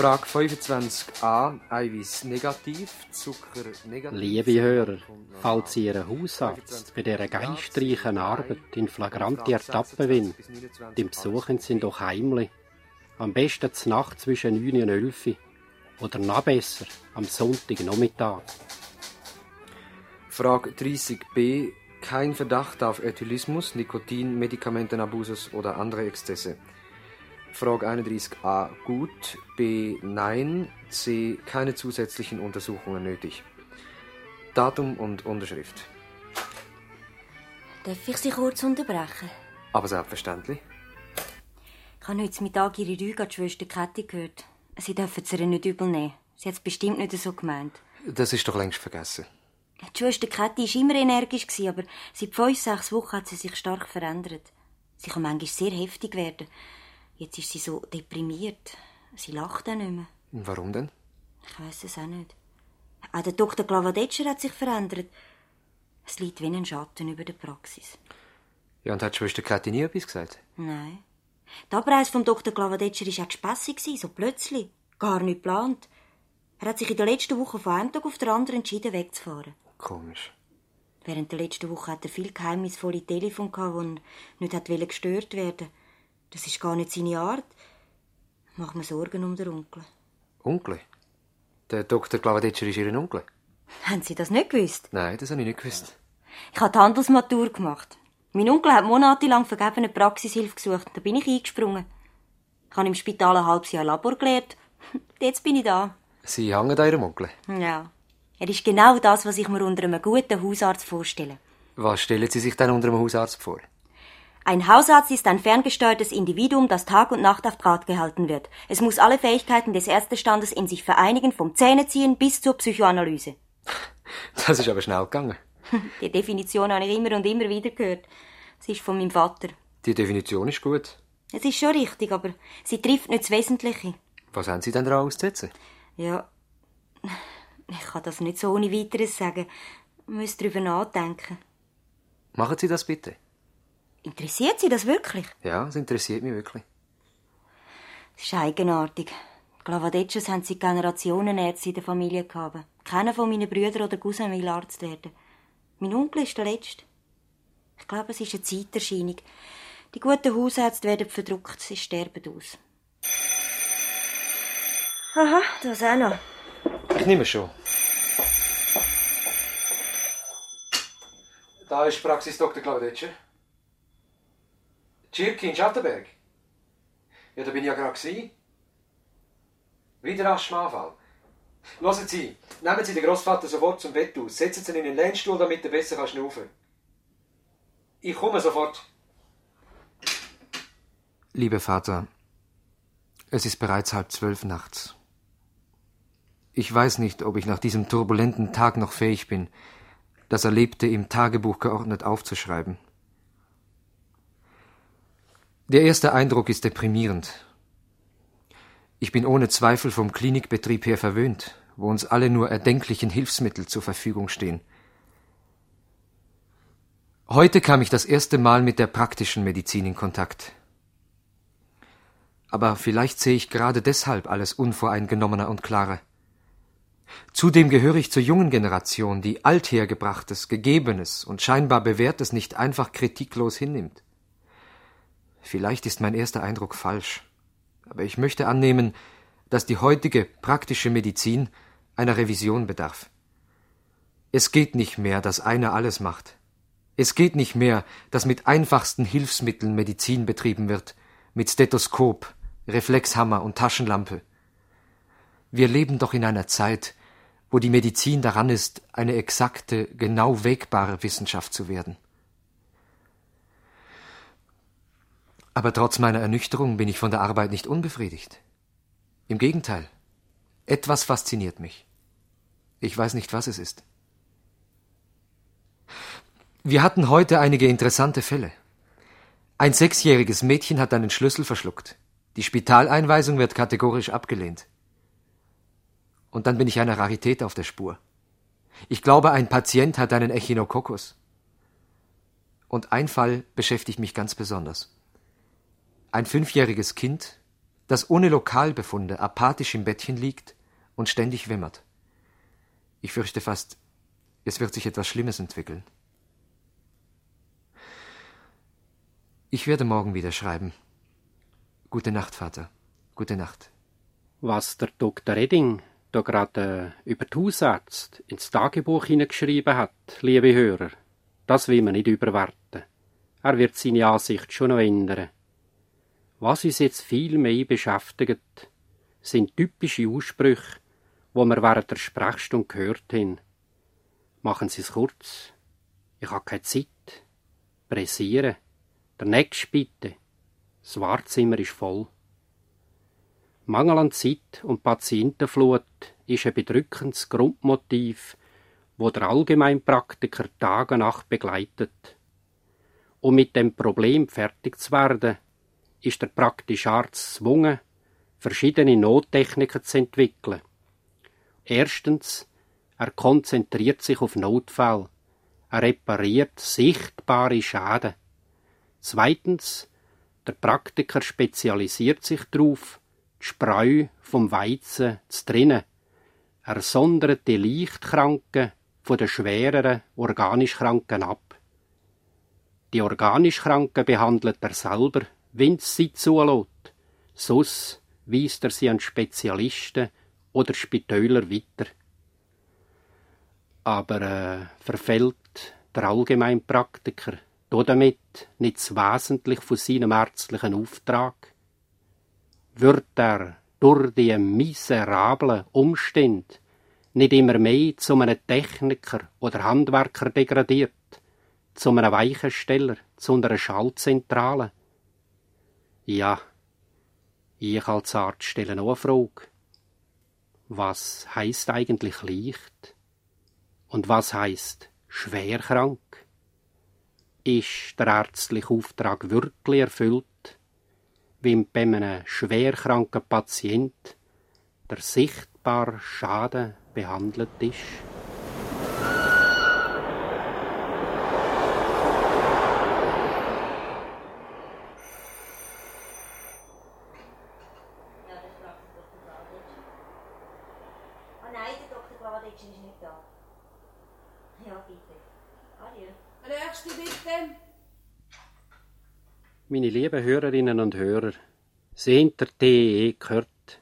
Frage 25a, Eiweiß negativ, Zucker negativ. Liebe Hörer, falls Sie Ihren Hausarzt bei dieser geistreichen Arbeit in flagrante Etappe will, dann besuchen Sie ihn doch heimlich. Am besten zur Nacht zwischen 9 und 11 oder noch besser am Sonntagnachmittag. Frage 30b, kein Verdacht auf Ethylismus, Nikotin, Medikamentenabusus oder andere Exzesse. Frage 31a gut, B nein, C keine zusätzlichen Untersuchungen nötig. Datum und Unterschrift. Darf ich Sie kurz unterbrechen? Aber selbstverständlich. Ich habe heute Mittag Ihre Rüge an die Schwester Käthi gehört. Sie dürfen es ihr nicht übel nehmen. Sie hat es bestimmt nicht so gemeint. Das ist doch längst vergessen. Die Schwester Käthi war immer energisch, aber seit fünf, sechs Wochen hat sie sich stark verändert. Sie kann manchmal sehr heftig werden. Jetzt ist sie so deprimiert. Sie lacht auch nicht mehr. Warum denn? Ich weiß es auch nicht. Auch der Dr. Glavadetscher hat sich verändert. Es liegt wie ein Schatten über der Praxis. Ja, und hat Schwester Kathi nie etwas gesagt? Nein. Der Abreise vom Dr. Glavadetscher war auch gespässig, so plötzlich. Gar nicht geplant. Er hat sich in der letzten Woche von einem Tag auf den anderen entschieden, wegzufahren. Komisch. Während der letzten Woche hat er viel geheimnisvolle Telefon gehabt, die nicht gestört werden das ist gar nicht seine Art. Ich mache mir Sorgen um den Onkel. Onkel? Der Dr. Glavadetscher ist Ihr Onkel? Haben Sie das nicht gewusst? Nein, das habe ich nicht gewusst. Ich habe die Handelsmatur gemacht. Mein Onkel hat monatelang vergebene Praxishilfe gesucht. Da bin ich eingesprungen. Ich habe im Spital ein halbes Jahr Labor gelehrt. Jetzt bin ich da. Sie hängen an Ihrem Onkel? Ja. Er ist genau das, was ich mir unter einem guten Hausarzt vorstelle. Was stellen Sie sich denn unter einem Hausarzt vor? Ein Hausarzt ist ein ferngesteuertes Individuum, das Tag und Nacht auf Draht gehalten wird. Es muss alle Fähigkeiten des Ärztestandes in sich vereinigen, vom Zähneziehen bis zur Psychoanalyse. Das ist aber schnell gegangen. Die Definition habe ich immer und immer wieder gehört. Sie ist von meinem Vater. Die Definition ist gut. Es ist schon richtig, aber sie trifft nicht das Wesentliche. Was haben Sie denn daran auszusetzen? Ja, ich kann das nicht so ohne weiteres sagen. Ich muss darüber nachdenken. Machen Sie das bitte. Interessiert Sie das wirklich? Ja, es interessiert mich wirklich. Das ist eigenartig. Glavadetschus haben seit Generationen Ärzte in der Familie gehabt. Keiner von meinen Brüdern oder Cousins will Arzt werden. Mein Onkel ist der Letzte. Ich glaube, es ist eine Zeiterscheinung. Die guten Hausärzte werden verdruckt, sie sterben aus. Aha, das auch noch. Ich nehme schon. Da ist Praxis Dr. Claudetscher. Tschirki in Schattenberg? Ja, da bin ich ja gerade gewesen. Wieder Asthmaanfall. Hören Sie, nehmen Sie den Großvater sofort zum Bett aus. Setzen Sie ihn in den Lehnstuhl, damit er besser schnaufen kann. Ich komme sofort. Lieber Vater, es ist bereits halb zwölf nachts. Ich weiß nicht, ob ich nach diesem turbulenten Tag noch fähig bin, das Erlebte im Tagebuch geordnet aufzuschreiben. Der erste Eindruck ist deprimierend. Ich bin ohne Zweifel vom Klinikbetrieb her verwöhnt, wo uns alle nur erdenklichen Hilfsmittel zur Verfügung stehen. Heute kam ich das erste Mal mit der praktischen Medizin in Kontakt. Aber vielleicht sehe ich gerade deshalb alles unvoreingenommener und klarer. Zudem gehöre ich zur jungen Generation, die althergebrachtes, gegebenes und scheinbar bewährtes nicht einfach kritiklos hinnimmt. Vielleicht ist mein erster Eindruck falsch, aber ich möchte annehmen, dass die heutige praktische Medizin einer Revision bedarf. Es geht nicht mehr, dass einer alles macht. Es geht nicht mehr, dass mit einfachsten Hilfsmitteln Medizin betrieben wird, mit Stethoskop, Reflexhammer und Taschenlampe. Wir leben doch in einer Zeit, wo die Medizin daran ist, eine exakte, genau wägbare Wissenschaft zu werden. Aber trotz meiner Ernüchterung bin ich von der Arbeit nicht unbefriedigt. Im Gegenteil, etwas fasziniert mich. Ich weiß nicht, was es ist. Wir hatten heute einige interessante Fälle. Ein sechsjähriges Mädchen hat einen Schlüssel verschluckt. Die Spitaleinweisung wird kategorisch abgelehnt. Und dann bin ich einer Rarität auf der Spur. Ich glaube, ein Patient hat einen Echinococcus. Und ein Fall beschäftigt mich ganz besonders. Ein fünfjähriges Kind, das ohne Lokalbefunde apathisch im Bettchen liegt und ständig wimmert. Ich fürchte fast, es wird sich etwas Schlimmes entwickeln. Ich werde morgen wieder schreiben. Gute Nacht, Vater. Gute Nacht. Was der Dr. Redding da gerade äh, über die Hausarzt ins Tagebuch hineingeschrieben hat, liebe Hörer, das will man nicht überwerten. Er wird seine Ansicht schon noch ändern. Was uns jetzt viel mehr beschäftigt, sind typische Aussprüche, wo wir während der Sprechstunde gehört haben. Machen Sie es kurz. Ich habe keine Zeit. Pressieren. Der nächste bitte. Das Wartezimmer ist voll. Mangel an Zeit und Patientenflut ist ein bedrückendes Grundmotiv, wo der Allgemeinpraktiker Tag und Nacht begleitet. Um mit dem Problem fertig zu werden, ist der praktische Arzt gezwungen, verschiedene Nottechniken zu entwickeln. Erstens, er konzentriert sich auf Notfall. Er repariert sichtbare Schäden. Zweitens, der Praktiker spezialisiert sich darauf, die Spreu vom Weizen zu trennen. Er sondert die Leichtkranken von den schwereren organisch Kranken ab. Die organisch Kranken behandelt er selber, wenn es sie zulässt. Sus weist er sie an Spezialisten oder Spitäler weiter. Aber äh, verfällt der Allgemeinpraktiker damit nicht wesentlich von seinem ärztlichen Auftrag? Wird er durch die miserablen Umstände nicht immer mehr zu einem Techniker oder Handwerker degradiert, zu einem Weichensteller, zu einer Schaltzentrale? Ja, ich als Arzt stelle noch eine Frage. Was heißt eigentlich leicht? Und was heißt schwer krank? ist der ärztliche Auftrag wirklich erfüllt, wie bei einem schwerkranken Patient der sichtbare Schaden behandelt ist? Oh nein, der Dr. Glavadetsch ist nicht da. Ja, bitte. Adieu. Nächste bitte. Meine lieben Hörerinnen und Hörer, der TEE gehört.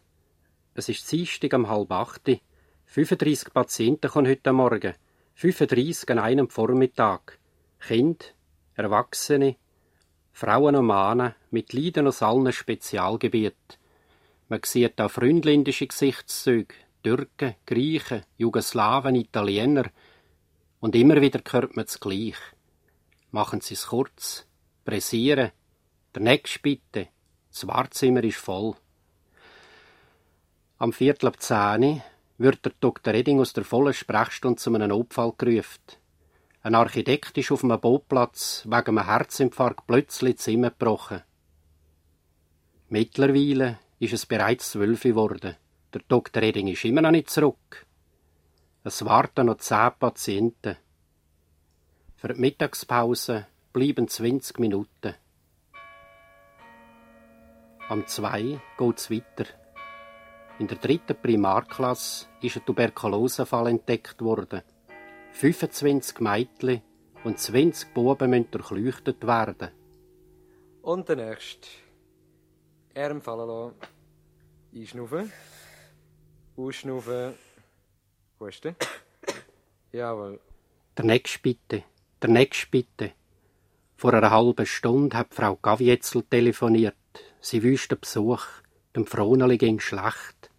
Es ist Dienstag um halb acht. 35 Patienten kommen heute Morgen. 35 an einem Vormittag. Kinder, Erwachsene, Frauen und Männer mit Leiden aus allen Spezialgebieten. Man sieht auch freundländische Gesichtszüge, Türken, Griechen, Jugoslawen, Italiener. Und immer wieder hört man es gleich. Machen Sie es kurz. Pressieren. Der nächste bitte. Das Wartezimmer ist voll. Am Viertel ab zehn wird der Dr. Redding aus der vollen Sprechstunde zu einem Notfall gerufen. Ein Architekt ist auf einem Bauplatz wegen einem Herzinfarkt plötzlich zusammengebrochen. Mittlerweile ist es bereits zwölf geworden. Der Dr. Redding ist immer noch nicht zurück. Es warten noch zehn Patienten. Für die Mittagspause bleiben 20 Minuten. Am zwei geht's weiter. In der dritten Primarklasse ist ein Tuberkulosefall entdeckt worden. 25 Mädchen und 20 Buben müssen durchleuchtet werden. Und der nächste. Arm fallen lassen. Einschnaufen. Ausschnaufen. Husten. Jawohl. Der nächste bitte. Der nächste bitte. Vor einer halben Stunde hat Frau Gavietzel telefoniert. Sie wünscht den Besuch. Dem Froneli ging schlecht.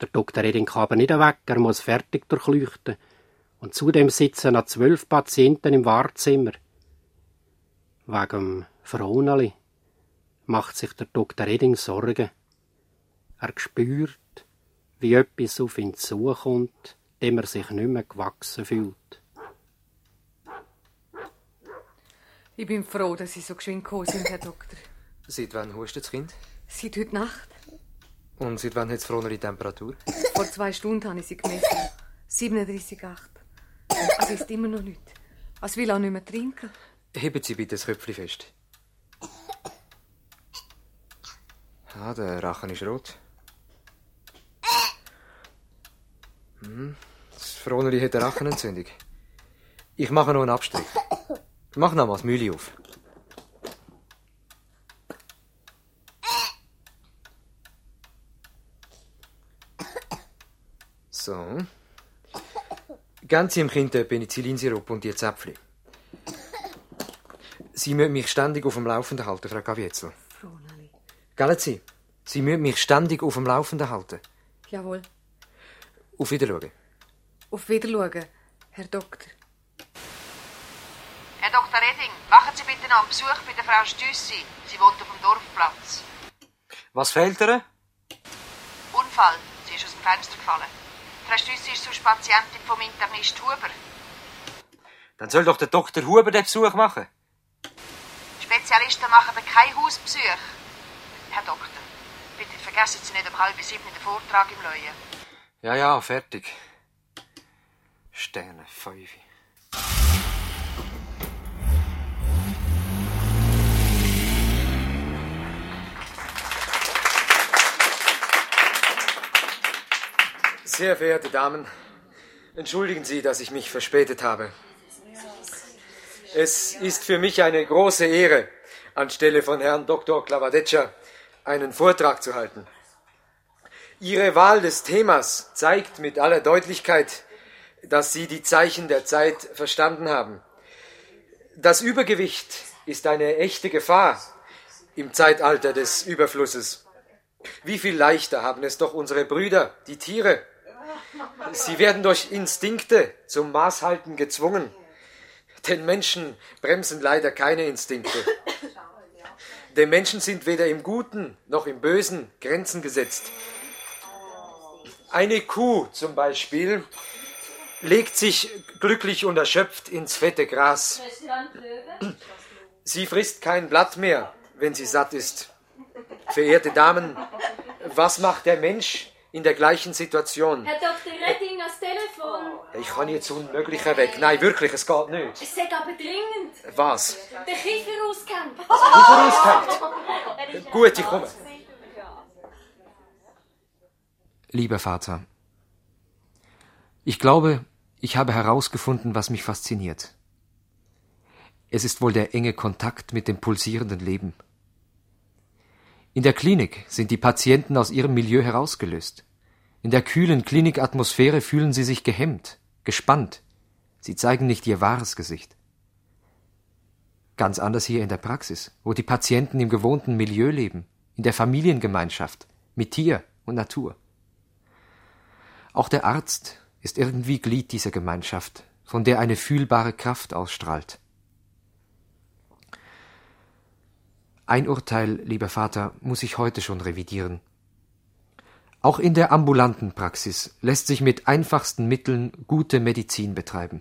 Der Doktor Eding kann aber nicht weg, er muss fertig durchleuchten. Und zudem sitzen noch zwölf Patienten im Wartezimmer. Wegen Froneli macht sich der Doktor Eding Sorgen. Er spürt, wie etwas auf ihn zukommt, dem er sich nicht mehr gewachsen fühlt. Ich bin froh, dass Sie so geschwind gekommen sind, Herr Doktor. Seit wann hustet das Kind? Seit heute Nacht. Und seit wann hat es frohnere Temperatur? Vor zwei Stunden habe ich sie gemessen. 37,8. Es ist immer noch nicht. Es will auch nicht mehr trinken. Heben Sie bitte das Köpfchen fest. Ah, der Rachen ist rot. Hm, das Froneli hat eine Rachenentzündung. Ich mache noch einen Abstrich. Mach noch mal das Mühle auf. So. Geben Sie dem Kind Penicillinsirup und die Zäpfchen. Sie müssen mich ständig auf dem Laufenden halten, Frau Gavietzel. Froneli. Gell Sie? Sie müssen mich ständig auf dem Laufenden halten. Jawohl. Auf Wiedersehen. Auf Wiedersehen, Herr Doktor. Herr Dr. Redding, machen Sie bitte noch einen Besuch bei der Frau Stüssi. Sie wohnt auf dem Dorfplatz. Was fehlt ihr? Unfall. Sie ist aus dem Fenster gefallen. Frau Stüssi ist sonst Patientin vom Internist Huber. Dann soll doch der Dr. Huber den Besuch machen. Spezialisten machen keine Hausbesuche. Herr Doktor, bitte vergessen Sie nicht um halb sieben den Vortrag im Leuen. Ja, ja, fertig. Sterne, Fünfe. Sehr verehrte Damen, entschuldigen Sie, dass ich mich verspätet habe. Es ist für mich eine große Ehre, anstelle von Herrn Dr. Klavadeccia einen Vortrag zu halten. Ihre Wahl des Themas zeigt mit aller Deutlichkeit, dass Sie die Zeichen der Zeit verstanden haben. Das Übergewicht ist eine echte Gefahr im Zeitalter des Überflusses. Wie viel leichter haben es doch unsere Brüder, die Tiere. Sie werden durch Instinkte zum Maßhalten gezwungen. Den Menschen bremsen leider keine Instinkte. Dem Menschen sind weder im Guten noch im Bösen Grenzen gesetzt. Eine Kuh zum Beispiel legt sich glücklich und erschöpft ins fette Gras. Sie frisst kein Blatt mehr, wenn sie satt ist. Verehrte Damen, was macht der Mensch in der gleichen Situation? Herr Dr. Redding, das Telefon. Ich kann jetzt unmöglicher weg. Nein, wirklich, es geht nicht. Es sagt aber dringend. Was? Der Kiefer ausgehängt. Kiefer Gut, ich komme. Lieber Vater, ich glaube, ich habe herausgefunden, was mich fasziniert. Es ist wohl der enge Kontakt mit dem pulsierenden Leben. In der Klinik sind die Patienten aus ihrem Milieu herausgelöst. In der kühlen Klinikatmosphäre fühlen sie sich gehemmt, gespannt. Sie zeigen nicht ihr wahres Gesicht. Ganz anders hier in der Praxis, wo die Patienten im gewohnten Milieu leben, in der Familiengemeinschaft, mit Tier und Natur. Auch der Arzt ist irgendwie Glied dieser Gemeinschaft, von der eine fühlbare Kraft ausstrahlt. Ein Urteil, lieber Vater, muss ich heute schon revidieren. Auch in der ambulanten Praxis lässt sich mit einfachsten Mitteln gute Medizin betreiben.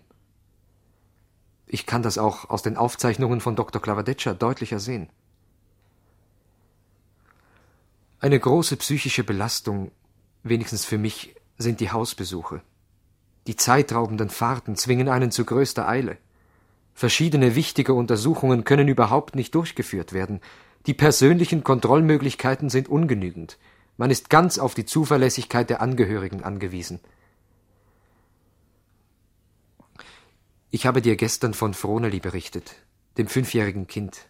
Ich kann das auch aus den Aufzeichnungen von Dr. Klavadeccia deutlicher sehen. Eine große psychische Belastung, wenigstens für mich, sind die Hausbesuche. Die zeitraubenden Fahrten zwingen einen zu größter Eile. Verschiedene wichtige Untersuchungen können überhaupt nicht durchgeführt werden. Die persönlichen Kontrollmöglichkeiten sind ungenügend. Man ist ganz auf die Zuverlässigkeit der Angehörigen angewiesen. Ich habe dir gestern von Froneli berichtet, dem fünfjährigen Kind.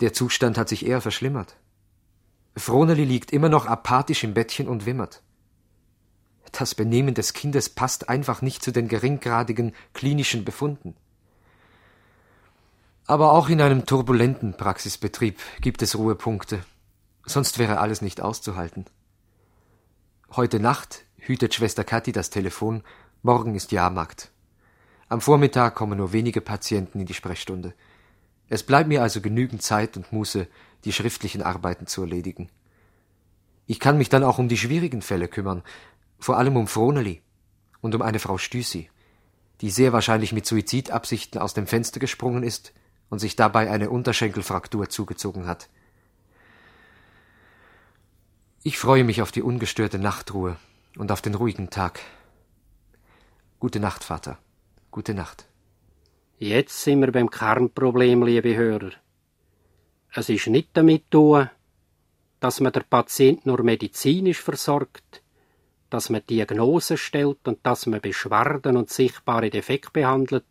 Der Zustand hat sich eher verschlimmert. Froneli liegt immer noch apathisch im Bettchen und wimmert. Das Benehmen des Kindes passt einfach nicht zu den geringgradigen klinischen Befunden. Aber auch in einem turbulenten Praxisbetrieb gibt es Ruhepunkte, sonst wäre alles nicht auszuhalten. Heute Nacht hütet Schwester Kathi das Telefon, morgen ist Jahrmarkt. Am Vormittag kommen nur wenige Patienten in die Sprechstunde. Es bleibt mir also genügend Zeit und Muße, die schriftlichen Arbeiten zu erledigen. Ich kann mich dann auch um die schwierigen Fälle kümmern, vor allem um Froneli und um eine Frau Stüssi, die sehr wahrscheinlich mit Suizidabsichten aus dem Fenster gesprungen ist und sich dabei eine Unterschenkelfraktur zugezogen hat. Ich freue mich auf die ungestörte Nachtruhe und auf den ruhigen Tag. Gute Nacht, Vater. Gute Nacht. Jetzt sind wir beim Kernproblem, liebe Hörer. Es ist nicht damit tun, dass man der Patient nur medizinisch versorgt, dass man Diagnosen stellt und dass man Beschwerden und sichtbare Defekte behandelt.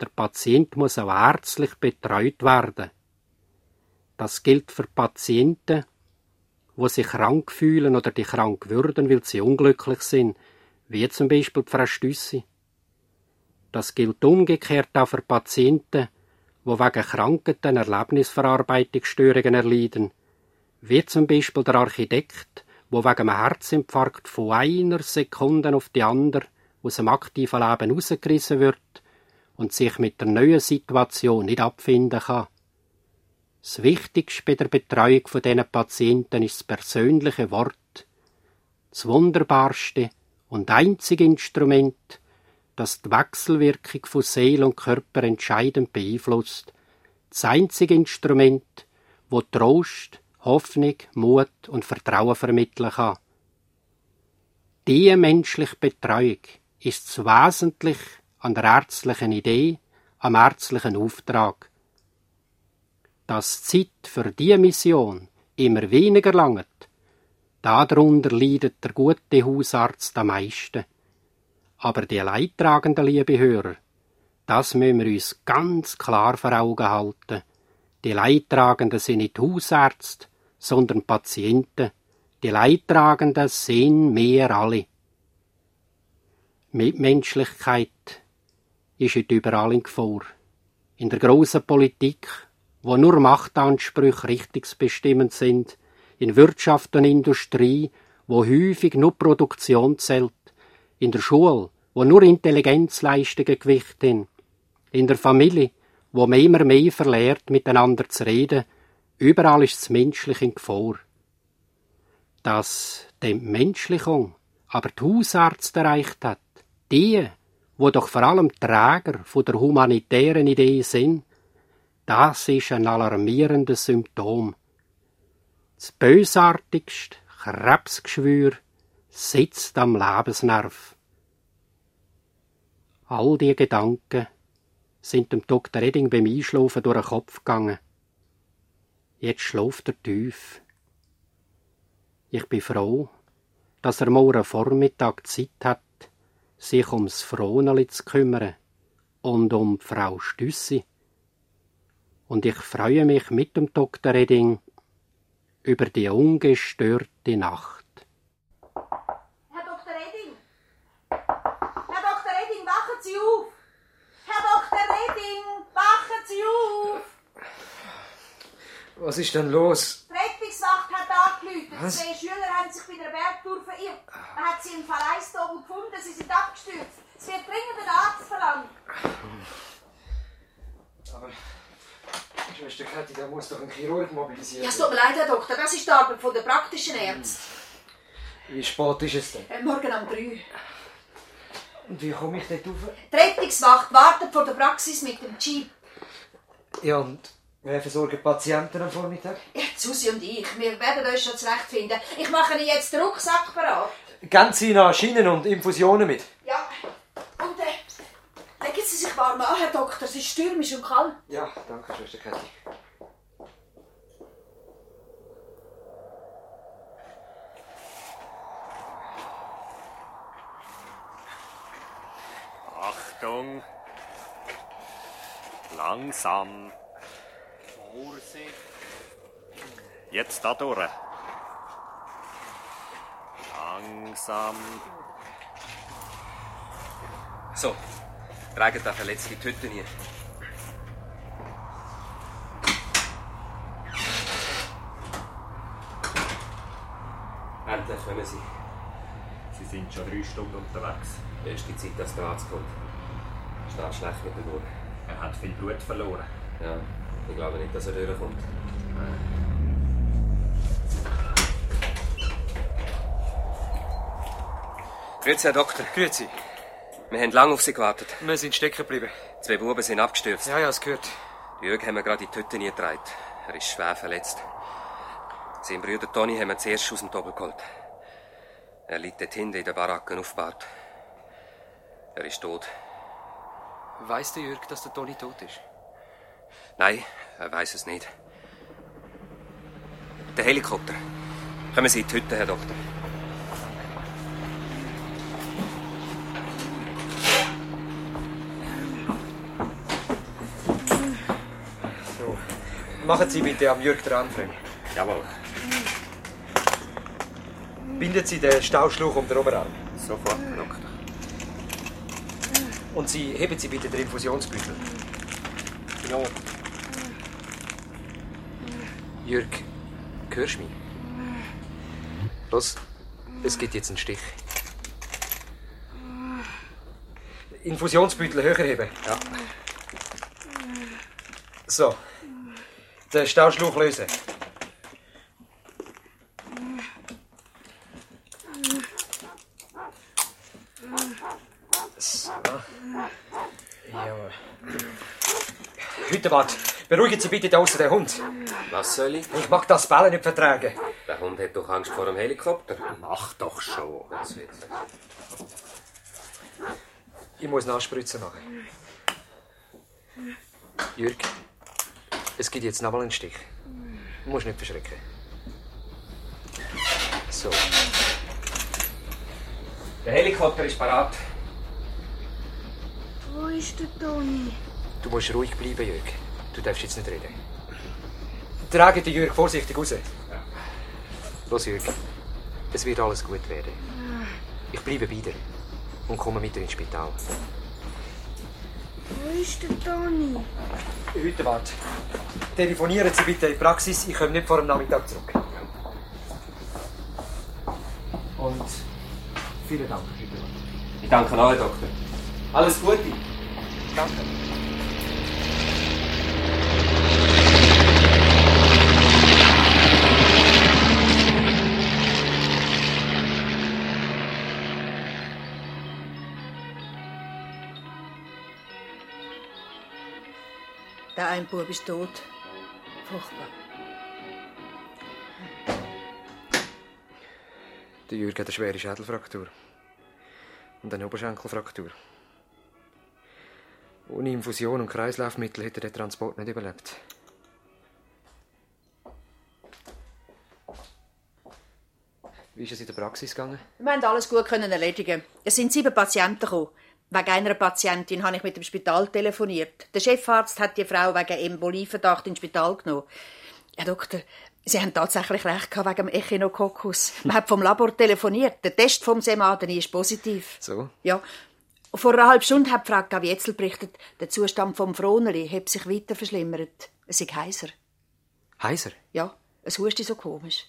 Der Patient muss auch ärztlich betreut werden. Das gilt für Patienten, wo sich krank fühlen oder die krank würden, weil sie unglücklich sind, wie zum Beispiel die Frau Stüssi. Das gilt umgekehrt auch für Patienten, wo wegen Krankheiten Erlebnisverarbeitungsstörungen erleiden, wie zum Beispiel der Architekt, wo wegen einem Herzinfarkt von einer Sekunde auf die andere aus dem aktiven Leben rausgerissen wird und sich mit der neuen Situation nicht abfinden kann. Das Wichtigste bei der Betreuung von diesen Patienten ist das persönliche Wort, das wunderbarste und einzige Instrument, das die Wechselwirkung von Seele und Körper entscheidend beeinflusst. Das einzige Instrument, wo Trost, Hoffnung, Mut und Vertrauen vermitteln kann. Diese menschliche Betreuung ist das Wesentliche an der ärztlichen Idee, am ärztlichen Auftrag. Dass Zeit für diese Mission immer weniger langt, darunter leidet der gute Hausarzt am meisten. Aber die leidtragenden, liebe Hörer, das müssen wir uns ganz klar vor Augen halten. Die Leidtragenden sind nicht Hausärzte, sondern Patienten. Die Leidtragenden sind wir alle. Mitmenschlichkeit ist heute überall in Gefahr. In der grossen Politik, wo nur Machtansprüche richtungsbestimmend sind, in Wirtschaft und Industrie, wo häufig nur Produktion zählt, in der Schule, wo nur Intelligenzleistungen gewicht sind, in der Familie, wo man immer mehr verlehrt, miteinander zu reden, überall ist das Menschliche in Gefahr. Dass die Menschlichung aber die Hausarzt erreicht hat, die, wo doch vor allem Träger von der humanitären Idee sind, das ist ein alarmierendes Symptom. Das bösartigste Krebsgeschwür sitzt am Lebensnerv. All die Gedanken sind dem Dr. Edding beim Einschlafen durch den Kopf gegangen. Jetzt schläft er tief. Ich bin froh, dass er morgen Vormittag Zeit hat, sich ums Froneli zu kümmern und um Frau Stüssi. Und ich freue mich mit dem Dr. Edding über die ungestörte Nacht. Herr Dr. Edding! Herr Dr. Edding, wachen Sie auf! Herr Dr. Edding, wachen Sie auf! Was ist denn los? Die Rettungswacht hat angerufen. Was? Zwei Schüler haben sich bei der Bergtour verirrt. Man hat sie im Verleihstag gefunden, sie sind abgestürzt. Es wird dringend ein Arzt verlangt. Aber Schwester Kathi, da muss doch ein Chirurg mobilisiert Ja, es tut mir leid, Herr Doktor, das ist die Arbeit von der praktischen Ärzte. Wie spät ist es denn? Äh, morgen um drei. Und wie komme ich dort rauf? Die Rettungswacht wartet vor der Praxis mit dem Jeep. Ja, und Wer versorgt Patienten am Vormittag? Ja, Susi und ich. Wir werden uns schon zurechtfinden. Ich mache Ihnen jetzt den Rucksack bereit. Geben Sie noch Schienen und Infusionen mit. Ja. Und äh, legen Sie sich warm an, Herr Doktor. Es ist stürmisch und kalt. Ja, danke, Schwester Käthi. Achtung! Langsam! Vorsicht. Jetzt da durch. Langsam. So, tragen in die Hütte hier. Endlich kommen sie. Sie sind schon drei Stunden unterwegs. Erste Zeit, dass der Arzt kommt. Steht schlecht mit dem Ohr. Er hat viel Blut verloren. Ja, ich glaube nicht, dass er durchkommt. Grüezi, Herr Doktor. Grüezi. Wir haben lange auf Sie gewartet. Wir sind stecken geblieben. Zwei Buben sind abgestürzt. Ja, ja, es gehört. Jürg haben wir gerade in die Hütte getragen. Er ist schwer verletzt. Sein Bruder Toni haben wir zuerst aus dem Doppel geholt. Er liegt dort hinten in der Baracke aufgebahrt. Er ist tot. Weiss der Jürg, dass der Toni tot ist? Nein, er weiß es nicht. Der Helikopter. Kommen Sie in die Hütte, Herr Doktor. So. Machen Sie bitte am Jürg Anfang. Jawohl. Binden Sie den Stauschlauch um den Oberarm. Sofort, Doktor. Und Sie heben Sie bitte den Infusionsbüchel. Ja. Jürg, hörst du mich? Los, es gibt jetzt einen Stich. Infusionsbüchel höher heben. Ja. So. Den Stauschlauch lösen. So. Jawohl. Hüttenwart, beruhigen Sie bitte da außen den Hund. Was soll ich? Ich mag das Bellen nicht vertragen. Der Hund hat doch Angst vor dem Helikopter. Mach doch schon. Das wird. Ich muss Nachspritzen machen. Jürg, es gibt jetzt nochmal einen Stich. Du musst nicht verschrecken. So. Der Helikopter ist parat. Wo ist der Toni? Du musst ruhig bleiben, Jürg. Du darfst jetzt nicht reden. Trage den Jürg vorsichtig raus. Los, Jürg. Es wird alles gut werden. Ich bleibe bei dir und komme mit dir ins Spital. Wo ist der Toni? Heute wart. Telefonieren Sie bitte in die Praxis. Ich komme nicht vor dem Nachmittag zurück. Und vielen Dank. Ich danke auch, Herr Doktor. Alles Gute. Danke. Der eine Bub ist tot. Furchtbar. Der Jürg hat eine schwere Schädelfraktur. Und eine Oberschenkelfraktur. Ohne Infusion und Kreislaufmittel hätte er den Transport nicht überlebt. Wie ist es in der Praxis gegangen? Wir haben alles gut können erledigen. Es sind sieben Patienten gekommen. Wegen einer Patientin habe ich mit dem Spital telefoniert. Der Chefarzt hat die Frau wegen Embolieverdacht ins Spital genommen. Herr Doktor, Sie haben tatsächlich recht gehabt wegen dem Echinococcus. Man hat vom Labor telefoniert. Der Test vom Semadeni ist positiv. So? Ja. Vor einer halben Stunde hat Frau Gavietzel berichtet, der Zustand vom Froneli hat sich weiter verschlimmert. Es ist heiser. Heiser? Ja, es hustet so komisch.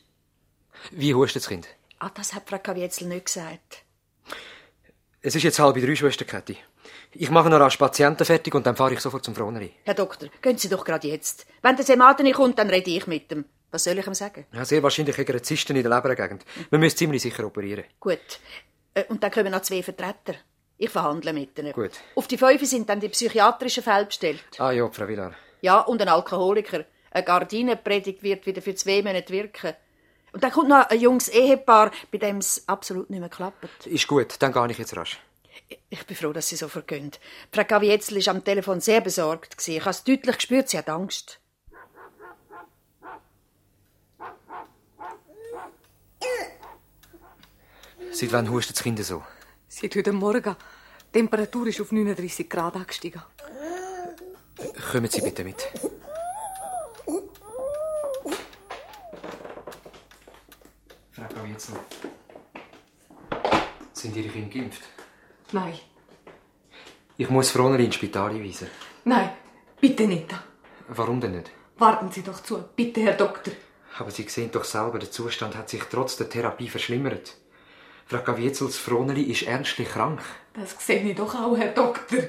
Wie hustet das Kind? Ah, das hat Frau Gavietzel nicht gesagt. Es ist jetzt halb drei, Schwester Käthi. Ich mache noch rasch Patienten fertig und dann fahre ich sofort zum Froneri. Herr Doktor, gehen Sie doch gerade jetzt. Wenn der Semadeni kommt, dann rede ich mit ihm. Was soll ich ihm sagen? Ja, sehr wahrscheinlich hat er Zysten in der Lebergegend. Man müsste ziemlich sicher operieren. Gut. Äh, Und dann kommen noch zwei Vertreter. Ich verhandle mit ihnen. Gut. Auf die fünf sind dann die psychiatrischen Fälle bestellt. Ah ja, Frau Villar. Ja, und ein Alkoholiker. Eine Gardinenpredigt wird wieder für zwei Monate wirken. Und dann kommt noch ein junges Ehepaar, bei dem es absolut nicht mehr klappt. Ist gut, dann gehe ich jetzt rasch. Ich bin froh, dass Sie so vergehen. Frau Gavietzel war am Telefon sehr besorgt. Ich habe es deutlich gespürt, sie hat Angst. Seit wann hustet das Kind so? Seit heute Morgen. Die Temperatur ist auf 39 Grad angestiegen. Kommen Sie bitte mit. Gavietzel, sind Ihre Kinder geimpft? Nein, Ich muss Froneli ins Spital einweisen. nein, bitte nicht. Warum denn nicht? Warten Sie doch zu, bitte, Herr Doktor. Aber Sie sehen doch selber, der Zustand hat sich trotz der Therapie verschlimmert. Frau Gaviezels Froneli ist ernstlich krank. Das sehe ich doch auch, Herr Doktor.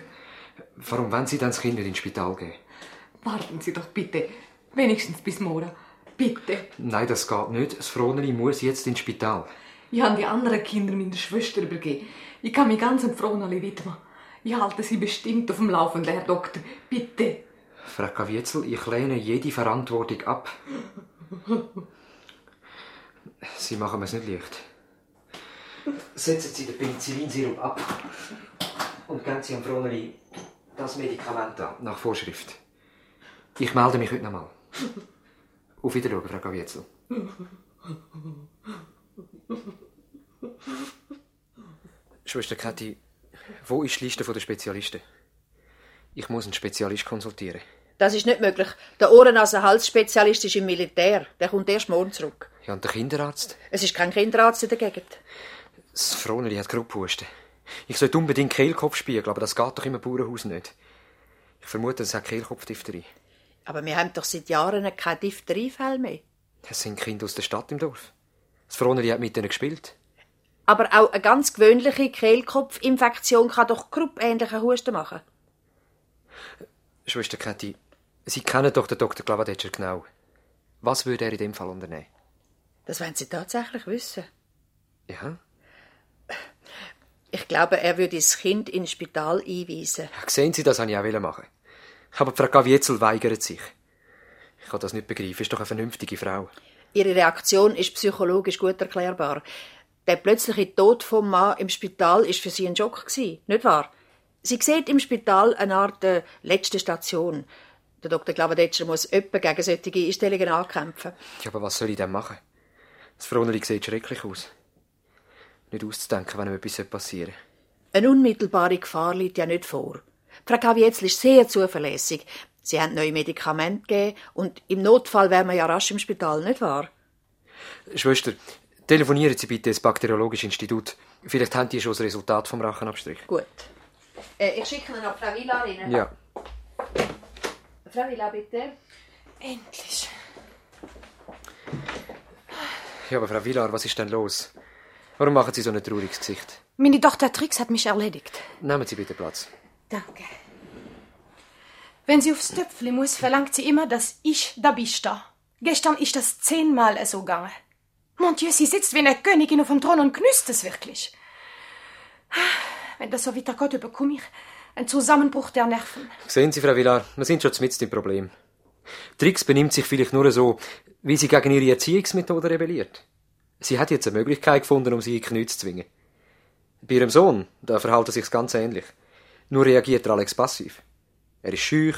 Warum wollen Sie dann das Kind nicht ins Spital gehen? Warten Sie doch bitte, wenigstens bis morgen. Bitte. Nein, das geht nicht. Das Froneli muss jetzt ins Spital. Ich habe die anderen Kinder meiner Schwester übergeben. Ich kann mich ganz an Fronali widmen. Ich halte sie bestimmt auf dem Laufenden, Herr Doktor. Bitte. Frau Gavietzel, ich lehne jede Verantwortung ab. Sie machen mir's nicht leicht. Setzen Sie den Penicillinsirup ab und geben Sie am Froneli das Medikament an, nach Vorschrift. Ich melde mich heute nochmal. Auf Wiedersehen, Frau Gavietzel. Schwester Kathi, wo ist die Liste der Spezialisten? Ich muss einen Spezialist konsultieren. Das ist nicht möglich. Der Ohren-Nase-Hals-Spezialist ist im Militär. Der kommt erst morgen zurück. Ja, und der Kinderarzt? Es ist kein Kinderarzt in der Gegend. Das Froneli hat Grupphusten. Ich sollte unbedingt Kehlkopf spiegeln, aber das geht doch im Bauernhaus nicht. Ich vermute, es hat Kehlkopfdiphtherie. Aber wir haben doch seit Jahren keine Diphtheriefälle mehr. Es sind Kinder aus der Stadt im Dorf. Das Froneli hat mit ihnen gespielt. Aber auch eine ganz gewöhnliche Kehlkopfinfektion kann doch gruppähnlichen Husten machen. Schwester Kathi, Sie kennen doch den Dr. Glavadetscher genau. Was würde er in dem Fall unternehmen? Das wollen Sie tatsächlich wissen. Ja? Ich glaube, er würde das Kind ins Spital einweisen. Sehen Sie, das wollte ich auch machen. Aber Frau Gavietzel weigert sich. Ich kann das nicht begreifen. Ist doch eine vernünftige Frau. Ihre Reaktion ist psychologisch gut erklärbar. Der plötzliche Tod vom Mann im Spital ist für sie ein Schock gewesen, nicht wahr? Sie sieht im Spital eine Art äh, letzte Station. Der Dr. Glavadetscher muss öppe gegen solche Einstellungen ankämpfen. Ja, aber was soll ich denn machen? Das Froneli sieht schrecklich aus. Nicht auszudenken, wenn ihm etwas passieren Eine unmittelbare Gefahr liegt ja nicht vor. Frau Gavietzel ist sehr zuverlässig. Sie haben neue Medikamente gegeben und im Notfall wären wir ja rasch im Spital, nicht wahr? Schwester, telefonieren Sie bitte ins Bakteriologische Institut. Vielleicht haben die schon das Resultat vom Rachenabstrich. Gut. Äh, ich schicke ihn auf Frau Villa rein. Ja. Frau Villa, bitte. Endlich. Ja, aber Frau Villar, was ist denn los? Warum machen Sie so ein trauriges Gesicht? Meine Tochter Trix hat mich erledigt. Nehmen Sie bitte Platz. Danke. Wenn sie aufs Töpfli muss, verlangt sie immer, dass ich da bist. Gestern ist das zehnmal so gegangen. Mon Dieu, sie sitzt wie eine Königin auf dem Thron und knüsst es wirklich. Wenn das so weitergeht, bekomme ich einen Zusammenbruch der Nerven. Sehen Sie, Frau Villar, wir sind schon mitten im Problem. Trix benimmt sich vielleicht nur so, wie sie gegen ihre Erziehungsmethode rebelliert. Sie hat jetzt eine Möglichkeit gefunden, um sie in die Knie zu zwingen. Bei ihrem Sohn, da verhält er sich ganz ähnlich. Nur reagiert er Alex passiv. Er ist schüch,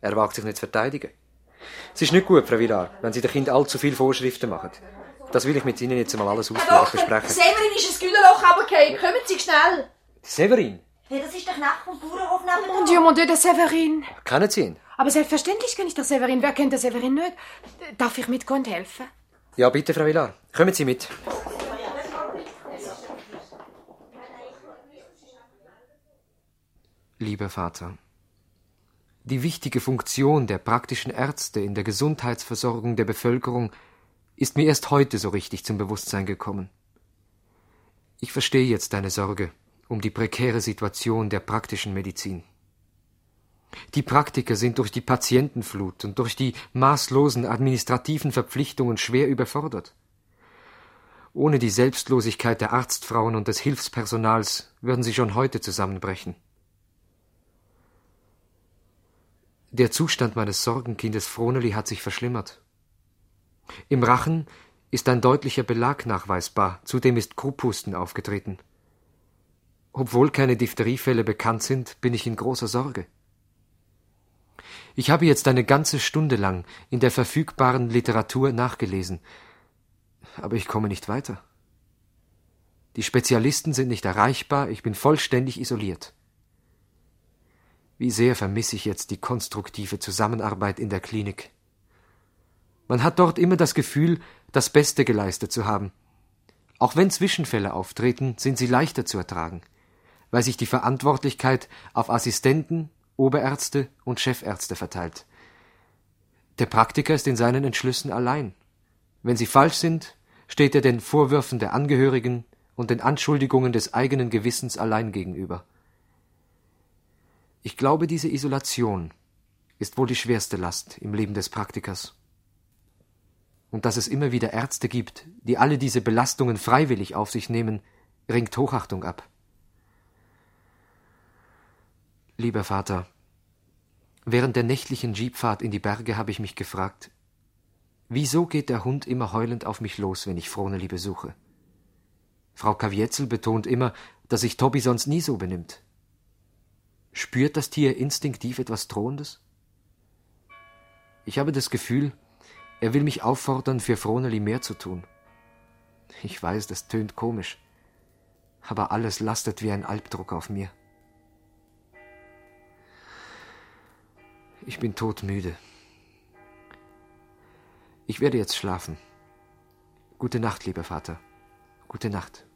er wagt sich nicht zu verteidigen. Es ist nicht gut, Frau Villar, wenn Sie dem Kind allzu viele Vorschriften machen. Das will ich mit Ihnen jetzt mal alles ausführlich besprechen. Severin ist ein Güllerloch runtergefallen. Kommen Sie schnell. Severin, Hey, das ist der Knecht vom Bauernhof nebenan. Mon Dieu, mon Dieu, der Severin. kennen Sie ihn? Aber selbstverständlich kenne ich der Severin. Wer kennt der Severin nicht? Darf ich mitkommen und helfen? Ja, bitte, Frau Villar. Kommen Sie mit. Lieber Vater, die wichtige Funktion der praktischen Ärzte in der Gesundheitsversorgung der Bevölkerung ist mir erst heute so richtig zum Bewusstsein gekommen. Ich verstehe jetzt deine Sorge um die prekäre Situation der praktischen Medizin. Die Praktiker sind durch die Patientenflut und durch die maßlosen administrativen Verpflichtungen schwer überfordert. Ohne die Selbstlosigkeit der Arztfrauen und des Hilfspersonals würden sie schon heute zusammenbrechen. Der Zustand meines Sorgenkindes Froneli hat sich verschlimmert. Im Rachen ist ein deutlicher Belag nachweisbar, zudem ist Krupphusten aufgetreten. Obwohl keine Diphtheriefälle bekannt sind, bin ich in großer Sorge. Ich habe jetzt eine ganze Stunde lang in der verfügbaren Literatur nachgelesen, aber ich komme nicht weiter. Die Spezialisten sind nicht erreichbar, ich bin vollständig isoliert. Wie sehr vermisse ich jetzt die konstruktive Zusammenarbeit in der Klinik. Man hat dort immer das Gefühl, das Beste geleistet zu haben. Auch wenn Zwischenfälle auftreten, sind sie leichter zu ertragen, weil sich die Verantwortlichkeit auf Assistenten, Oberärzte und Chefärzte verteilt. Der Praktiker ist in seinen Entschlüssen allein. Wenn sie falsch sind, steht er den Vorwürfen der Angehörigen und den Anschuldigungen des eigenen Gewissens allein gegenüber. Ich glaube, diese Isolation ist wohl die schwerste Last im Leben des Praktikers. Und dass es immer wieder Ärzte gibt, die alle diese Belastungen freiwillig auf sich nehmen, ringt Hochachtung ab. Lieber Vater, während der nächtlichen Jeepfahrt in die Berge habe ich mich gefragt, wieso geht der Hund immer heulend auf mich los, wenn ich Froneli besuche? Frau Kavietzel betont immer, dass sich Tobi sonst nie so benimmt. Spürt das Tier instinktiv etwas Drohendes? Ich habe das Gefühl, er will mich auffordern, für Froneli mehr zu tun. Ich weiß, das tönt komisch, aber alles lastet wie ein Albdruck auf mir. Ich bin todmüde. Ich werde jetzt schlafen. Gute Nacht, lieber Vater. Gute Nacht.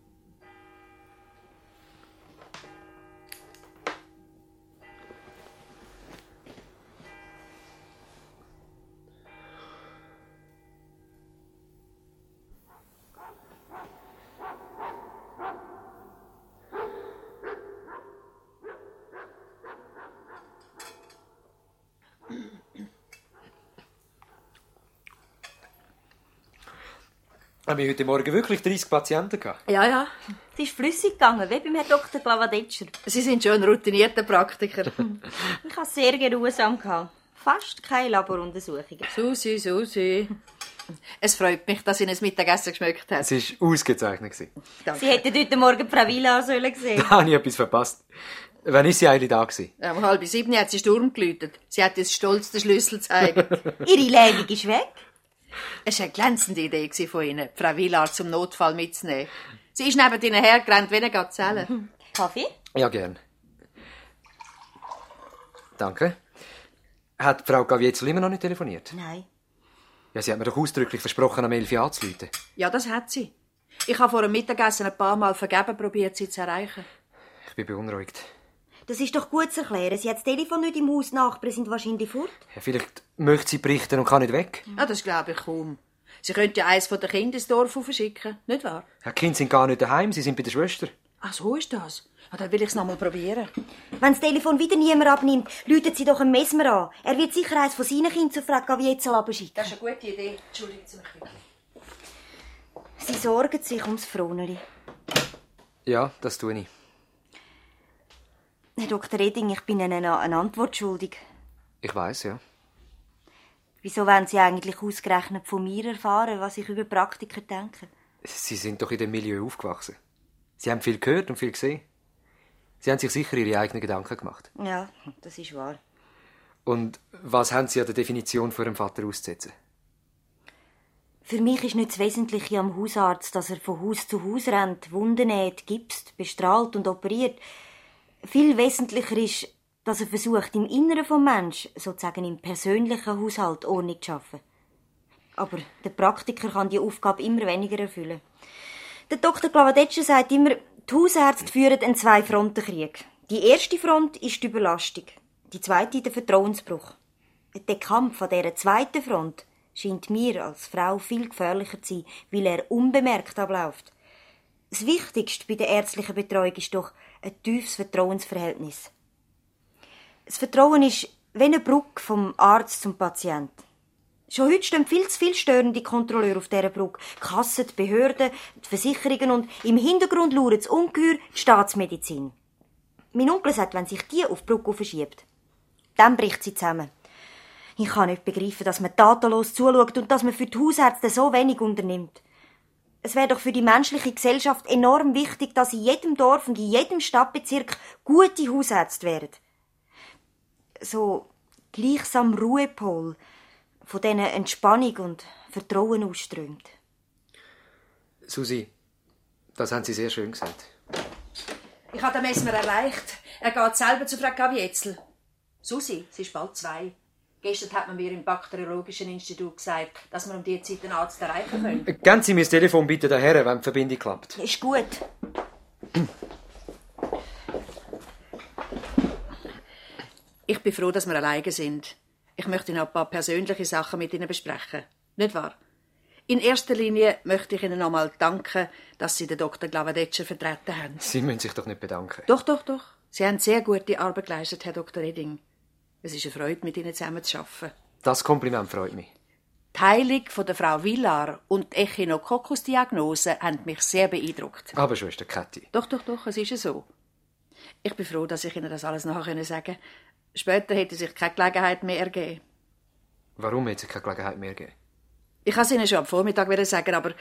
Haben wir heute Morgen wirklich 30 Patienten gehabt? Ja, ja. Es ist flüssig gegangen, wie beim Herrn Dr. Glavadetscher. Sie sind schon ein routinierter Praktiker. Ich hatte es sehr geruhsam. gehabt. Fast keine Laboruntersuchungen. Susi, Susi. Es freut mich, dass Ihnen das Mittagessen geschmeckt hat. Es war ausgezeichnet. gewesen. Sie hätten heute Morgen Frau Villa sollen sehen. Da habe ich etwas verpasst. Wann ist sie eigentlich da gewesen? Um halb sieben hat sie Sturm geläutet. Sie hat uns stolz den Schlüssel gezeigt. Ihre Lähmung ist weg. Es war eine glänzende Idee von Ihnen, Frau Villard zum Notfall mitzunehmen. Sie ist neben Ihnen hergerannt wie eine Gazelle. Kaffee? Ja, gern. Danke. Hat Frau Gavietzel immer noch nicht telefoniert? Nein. Ja, sie hat mir doch ausdrücklich versprochen, am 11 Uhr anzurufen. Ja, das hat sie. Ich habe vor dem Mittagessen ein paar Mal vergeben probiert, sie zu erreichen. Ich bin beunruhigt. Das ist doch gut zu erklären. Sie hat das Telefon nicht im Haus, die Nachbarn sind wahrscheinlich fort. Ja, vielleicht möchte sie berichten und kann nicht weg. Ja, das glaube ich kaum. Sie könnte ja eins von den Kindern ins Dorf verschicken, nicht wahr? Ja, die Kinder sind gar nicht daheim, sie sind bei der Schwester. Ach, so ist das. Ja, dann will ich es noch mal probieren. Wenn das Telefon wieder niemand abnimmt, läutet sie doch einen Mesmer an. Er wird sicher eins von seinen Kindern zu Frau Gavietzel abschicken. Das ist eine gute Idee. Entschuldigen Sie mich bitte. Sie sorgen sich ums Froneli. Ja, das tue ich. Herr Dr. Redding, ich bin Ihnen eine Antwort schuldig. Ich weiß, ja. Wieso wollen Sie eigentlich ausgerechnet von mir erfahren, was ich über Praktiker denke? Sie sind doch in dem Milieu aufgewachsen. Sie haben viel gehört und viel gesehen. Sie haben sich sicher Ihre eigenen Gedanken gemacht. Ja, das ist wahr. Und was haben Sie an der Definition von Ihrem Vater auszusetzen? Für mich ist nicht das Wesentliche am Hausarzt, dass er von Haus zu Haus rennt, Wunden näht, gipst, bestrahlt und operiert. Viel wesentlicher ist, dass er versucht, im Inneren vom Mensch, sozusagen im persönlichen Haushalt, Ordnung zu schaffen. Aber der Praktiker kann die Aufgabe immer weniger erfüllen. Der Dr. Glavadetscher sagt immer, die Hausärzte führen einen Zwei-Fronten-Krieg. Die erste Front ist die Überlastung, die zweite der Vertrauensbruch. Der Kampf an dieser zweiten Front scheint mir als Frau viel gefährlicher zu sein, weil er unbemerkt abläuft. Das Wichtigste bei der ärztlichen Betreuung ist doch ein tiefes Vertrauensverhältnis. Das Vertrauen ist wie eine Brücke vom Arzt zum Patient. Schon heute stehen viel zu viele störende Kontrolleure auf dieser Brücke. Die Kassen, die Behörden, die Versicherungen und im Hintergrund lauert das Ungeheuer die Staatsmedizin. Mein Onkel sagt, wenn sich die auf die Brücke verschiebt, dann bricht sie zusammen. Ich kann nicht begreifen, dass man tatenlos zuschaut und dass man für die Hausärzte so wenig unternimmt. Es wäre doch für die menschliche Gesellschaft enorm wichtig, dass in jedem Dorf und in jedem Stadtbezirk gute Hausärzte wären. So gleichsam Ruhepol, von denen Entspannung und Vertrauen ausströmt. Susi, das haben Sie sehr schön gesagt. Ich habe den Mesmer erreicht. Er geht selber zu Frau Gavietzel. Susi, sie ist bald zwei. Gestern hat man mir im Bakteriologischen Institut gesagt, dass wir um diese Zeit einen Arzt erreichen können. Geben Sie mir das Telefon bitte daher, wenn die Verbindung klappt. Ist gut. Ich bin froh, dass wir alleine sind. Ich möchte noch ein paar persönliche Sachen mit Ihnen besprechen. Nicht wahr? In erster Linie möchte ich Ihnen nochmal danken, dass Sie den Dr. Glavadetscher vertreten haben. Sie müssen sich doch nicht bedanken. Doch, doch, doch. Sie haben sehr gute Arbeit geleistet, Herr Dr. Redding. Es ist eine Freude, mit Ihnen zusammen zu arbeiten. Das Kompliment freut mich. Die Heilung von der Frau Villar und die Echinokokkus-Diagnose haben mich sehr beeindruckt. Aber Schwester Kathi. Doch, doch, doch, es ist ja so. Ich bin froh, dass ich Ihnen das alles nachher sagen konnte. Später hätte sich keine Gelegenheit mehr ergeben. Warum hat es keine Gelegenheit mehr gegeben? Ich kann es Ihnen schon am Vormittag wieder sagen, aber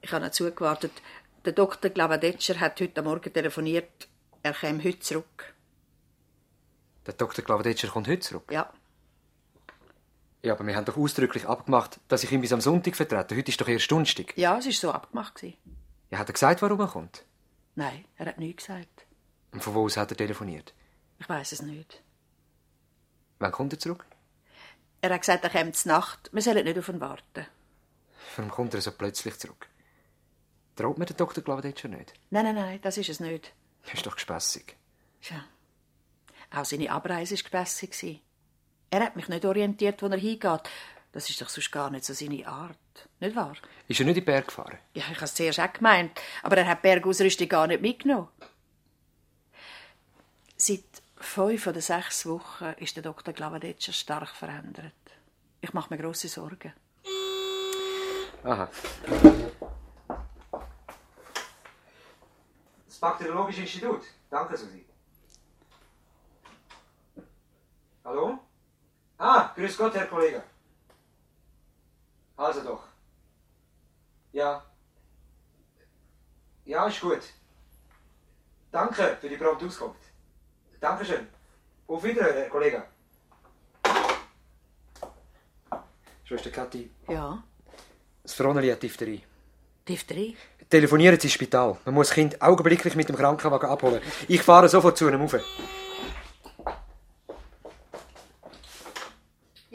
ich habe noch zugewartet. Der Dr. Glavadetscher hat heute Morgen telefoniert. Er käme heute zurück. Der Dr. Glavadetscher kommt heute zurück. Ja. Ja, aber wir haben doch ausdrücklich abgemacht, dass ich ihn bis am Sonntag vertrete. Heute ist doch erst Donnerstag. Ja, es war so abgemacht. gewesen. Ja, hat er gesagt, warum er kommt? Nein, er hat nichts gesagt. Und von wo aus hat er telefoniert? Ich weiß es nicht. Wann kommt er zurück? Er hat gesagt, er käme zur Nacht. Wir sollen nicht auf ihn warten. Warum kommt er so plötzlich zurück? Traut mir der Dr. Glavadetscher nicht? Nein, nein, nein, das ist es nicht. Das ist doch gespässig. Tja. Auch seine Abreise war gewesen. Er hat mich nicht orientiert, wo er hingeht. Das ist doch sonst gar nicht so seine Art. Nicht wahr? Ist er nicht in den Berg gefahren? Ja, ich habe es zuerst auch gemeint. Aber er hat die Bergausrüstung gar nicht mitgenommen. Seit fünf oder sechs Wochen ist der Dr. Glavadetscher stark verändert. Ich mache mir grosse Sorgen. Aha. Das Bakteriologische Institut. Danke, Susi. Hallo? Ah, grüß Gott, Herr Kollege. Also doch. Ja. Ja, ist gut. Danke für die prompte Auskunft. Dankeschön. Auf Wiedersehen, Herr Kollege. Schwester Kathi, Ja, das Froneli hat Diphtherie. Diphtherie. Telefonieren Sie ins Spital. Man muss das Kind augenblicklich mit dem Krankenwagen abholen. Ich fahre sofort zu einem rauf.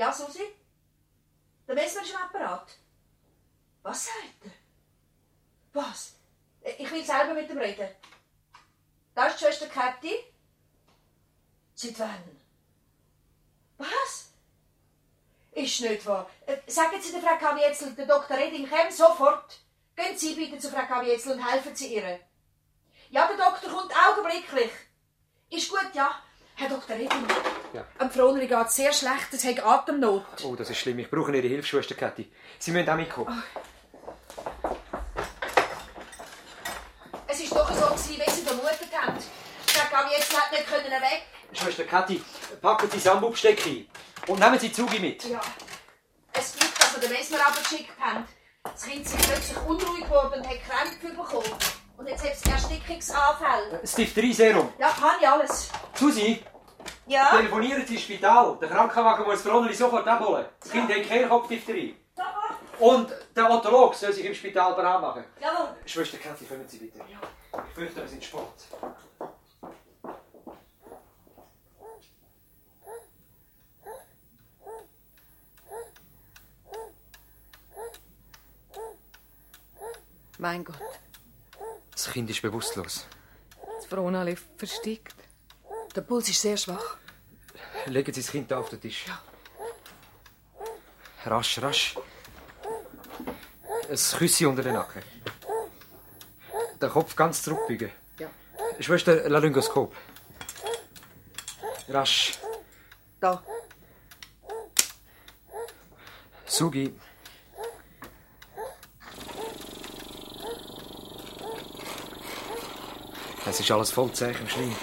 Ja, Susi? Der Messmer ist im Apparat. Was sagt er? Was? Ich will selber mit ihm reden. Da ist die Schwester Kathi. Seit wann? Was? Ist nicht wahr. Sagen Sie der Frau Kavietzel, der Dr. Reding käme sofort. Gehen Sie bitte zu Frau Kavietzel und helfen Sie ihr. Ja, der Doktor kommt augenblicklich. Ist gut, ja. Herr Dr. Reding. Ja. Am Froneri geht es sehr schlecht, es hat Atemnot. Oh, das ist schlimm. Ich brauche Ihre Hilfe, Schwester Kathi. Sie müssen auch mitkommen. Es ist doch so gewesen, wie Sie vermutet haben. Frau Kavietzel hat nicht können weg. Schwester Kathi, packen Sie Sambubsteck ein. Und nehmen Sie Zugi mit. Ja. Es gibt, dass wir den Messmer abgeschickt haben. Das Kind ist plötzlich unruhig geworden und hat Krämpfe bekommen. Und jetzt hat es Erstickungsanfälle. Das Diphtherie-Serum. Ja, kann ich alles. Susi, Ja? telefonieren Sie ins Spital. Der Krankenwagen muss Froneli sofort abholen. Das Kind hat Kehlkopfdiphtherie. Und der Otolog soll sich im Spital bereit machen. Jawohl. Schwester Kathi, kommen Sie bitte. Ich fürchte, wir sind Sport. Mein Gott. Das Kind ist bewusstlos. Das Fronali versteckt. Der Puls ist sehr schwach. Legen Sie das Kind auf den Tisch. Rasch, rasch. Ein Küsschen unter den Nacken. Den Kopf ganz zurückbeugen. Ja. Schwester, Laryngoskop. Rasch. Da. Sugi. Es ist alles voll Zeichen im Schleim.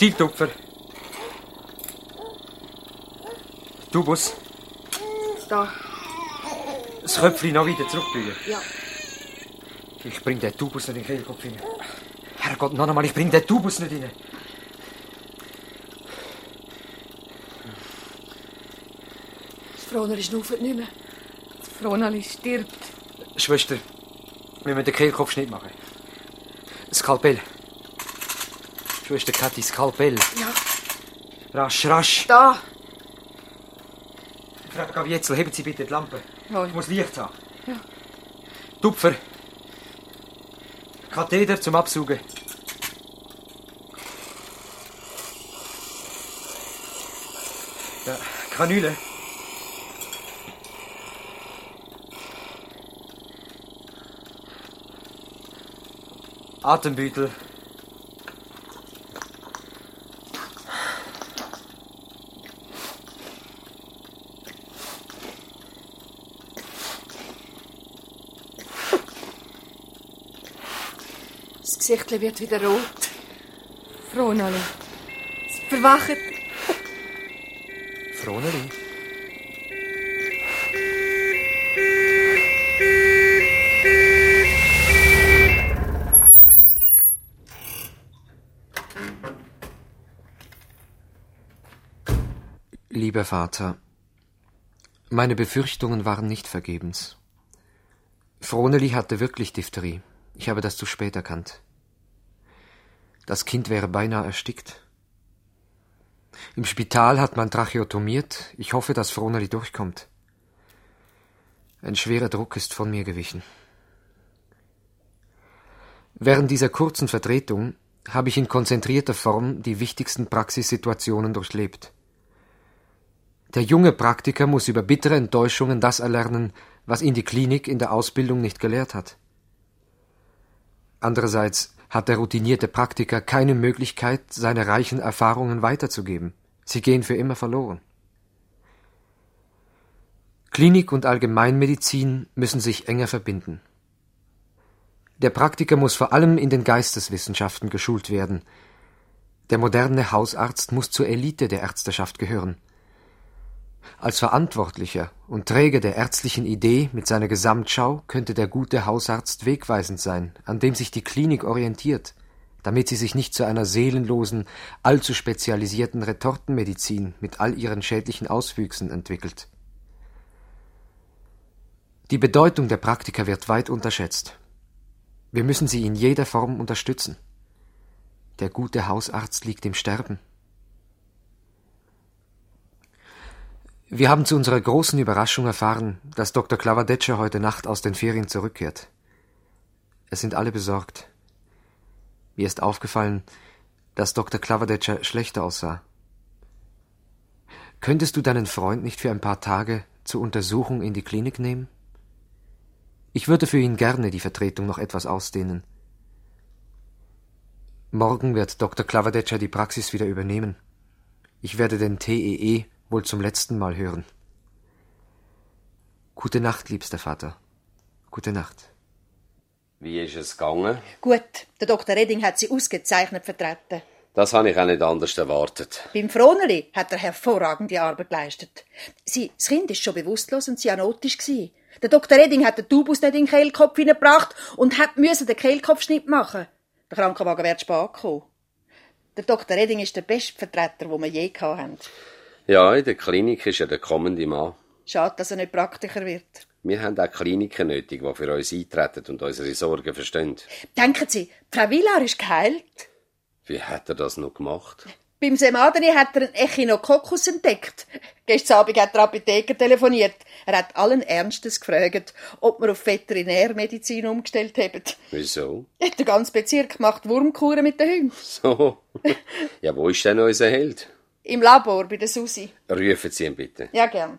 Stieltupfer. Tubus. Da. Das Köpfchen noch wieder zurückbeugen. Ja. Ich bring den Tubus nicht in den Kehlkopf rein. Herrgott, noch einmal, ich bring den Tubus nicht rein. Das Froneri schnauft nicht mehr. Das Fronali stirbt. Schwester, wir müssen den Kehlkopfschnitt machen. Skalpell. Schwester Kathi, Skalpell. Ja. Rasch, rasch. Da. Frau Gavietzel, heben Sie bitte die Lampe. Jawohl. Ich muss Licht haben. Ja. Tupfer. Katheter zum Absaugen. Ja, Kanüle. Atembüttel. Gesicht wird wieder rot. Fronali. Sie verwachen. Froneli. Lieber Vater, meine Befürchtungen waren nicht vergebens. Froneli hatte wirklich Diphtherie. Ich habe das zu spät erkannt. Das Kind wäre beinahe erstickt. Im Spital hat man tracheotomiert. Ich hoffe, dass Froneli durchkommt. Ein schwerer Druck ist von mir gewichen. Während dieser kurzen Vertretung habe ich in konzentrierter Form die wichtigsten Praxissituationen durchlebt. Der junge Praktiker muss über bittere Enttäuschungen das erlernen, was ihn die Klinik in der Ausbildung nicht gelehrt hat. Andererseits hat der routinierte Praktiker keine Möglichkeit, seine reichen Erfahrungen weiterzugeben. Sie gehen für immer verloren. Klinik und Allgemeinmedizin müssen sich enger verbinden. Der Praktiker muss vor allem in den Geisteswissenschaften geschult werden. Der moderne Hausarzt muss zur Elite der Ärzteschaft gehören. Als Verantwortlicher und Träger der ärztlichen Idee mit seiner Gesamtschau könnte der gute Hausarzt wegweisend sein, an dem sich die Klinik orientiert, damit sie sich nicht zu einer seelenlosen, allzu spezialisierten Retortenmedizin mit all ihren schädlichen Auswüchsen entwickelt. Die Bedeutung der Praktiker wird weit unterschätzt. Wir müssen sie in jeder Form unterstützen. Der gute Hausarzt liegt im Sterben. Wir haben zu unserer großen Überraschung erfahren, dass Dr. Klavadetscher heute Nacht aus den Ferien zurückkehrt. Es sind alle besorgt. Mir ist aufgefallen, dass Dr. Klavadetscher schlechter aussah. Könntest du deinen Freund nicht für ein paar Tage zur Untersuchung in die Klinik nehmen? Ich würde für ihn gerne die Vertretung noch etwas ausdehnen. Morgen wird Dr. Klavadetscher die Praxis wieder übernehmen. Ich werde den TEE wohl zum letzten Mal hören. Gute Nacht, liebster Vater. Gute Nacht. Wie ist es gegangen? Gut, der Dr. Redding hat sie ausgezeichnet vertreten. Das habe ich auch nicht anders erwartet. Beim Froneli hat er hervorragende Arbeit geleistet. Sie, das Kind ist schon bewusstlos und cyanotisch gsi. Der Dr. Redding hat den Tubus nicht in den Kehlkopf hineingebracht und hat müssen den Kehlkopfschnitt machen. Der Krankenwagen wird spät kommen. Der Dr. Redding ist der beste Vertreter, den wir je hatten. Ja, in der Klinik ist er der kommende Mann. Schade, dass er nicht Praktiker wird. Wir haben auch Kliniken nötig, die für uns eintreten und unsere Sorgen verstehen. Denken Sie, Frau Villar ist geheilt? Wie hat er das noch gemacht? Beim Semadeni hat er einen Echinococcus entdeckt. Gestern Abend hat der Apotheker telefoniert. Er hat allen Ernstes gefragt, ob wir auf Veterinärmedizin umgestellt haben. Wieso? Der ganze Bezirk macht Wurmkuren mit den Hunden. So. ja, wo ist denn unser Held? Im Labor bei der Susi. Rufen Sie ihn bitte. Ja, gern.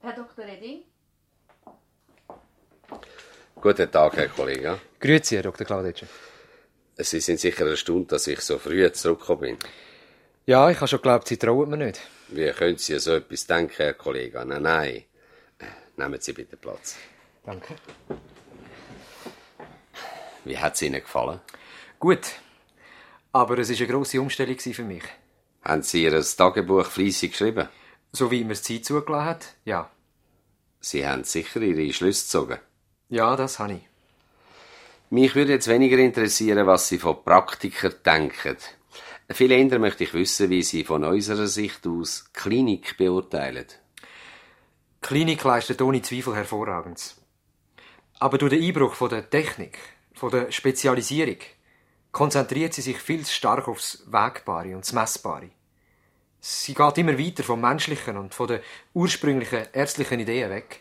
Herr Dr. Redding? Guten Tag, Herr Kollege. Grüezi, Herr Dr. Klaudetscher. Sie sind sicher erstaunt, dass ich so früh zurückgekommen bin. Ja, ich habe schon geglaubt, Sie trauen mir nicht. Wie können Sie so etwas denken, Herr Kollege? Nein, nein. Nehmen Sie bitte Platz. Danke. Wie hat es Ihnen gefallen? Gut. Aber es war eine grosse Umstellung für mich. Haben Sie Ihr Tagebuch fleissig geschrieben? So wie mir das Zeit zugelassen hat, ja. Sie haben sicher Ihre Schlüsse gezogen. Ja, das habe ich. Mich würde jetzt weniger interessieren, was Sie von Praktikern denken. Viel eher möchte ich wissen, wie Sie von unserer Sicht aus Klinik beurteilen. Die Klinik leistet ohne Zweifel hervorragend. Aber durch den Einbruch von der Technik, von der Spezialisierung, konzentriert sie sich viel zu stark aufs Wägbare und das Messbare. Sie geht immer weiter vom Menschlichen und von den ursprünglichen ärztlichen Ideen weg.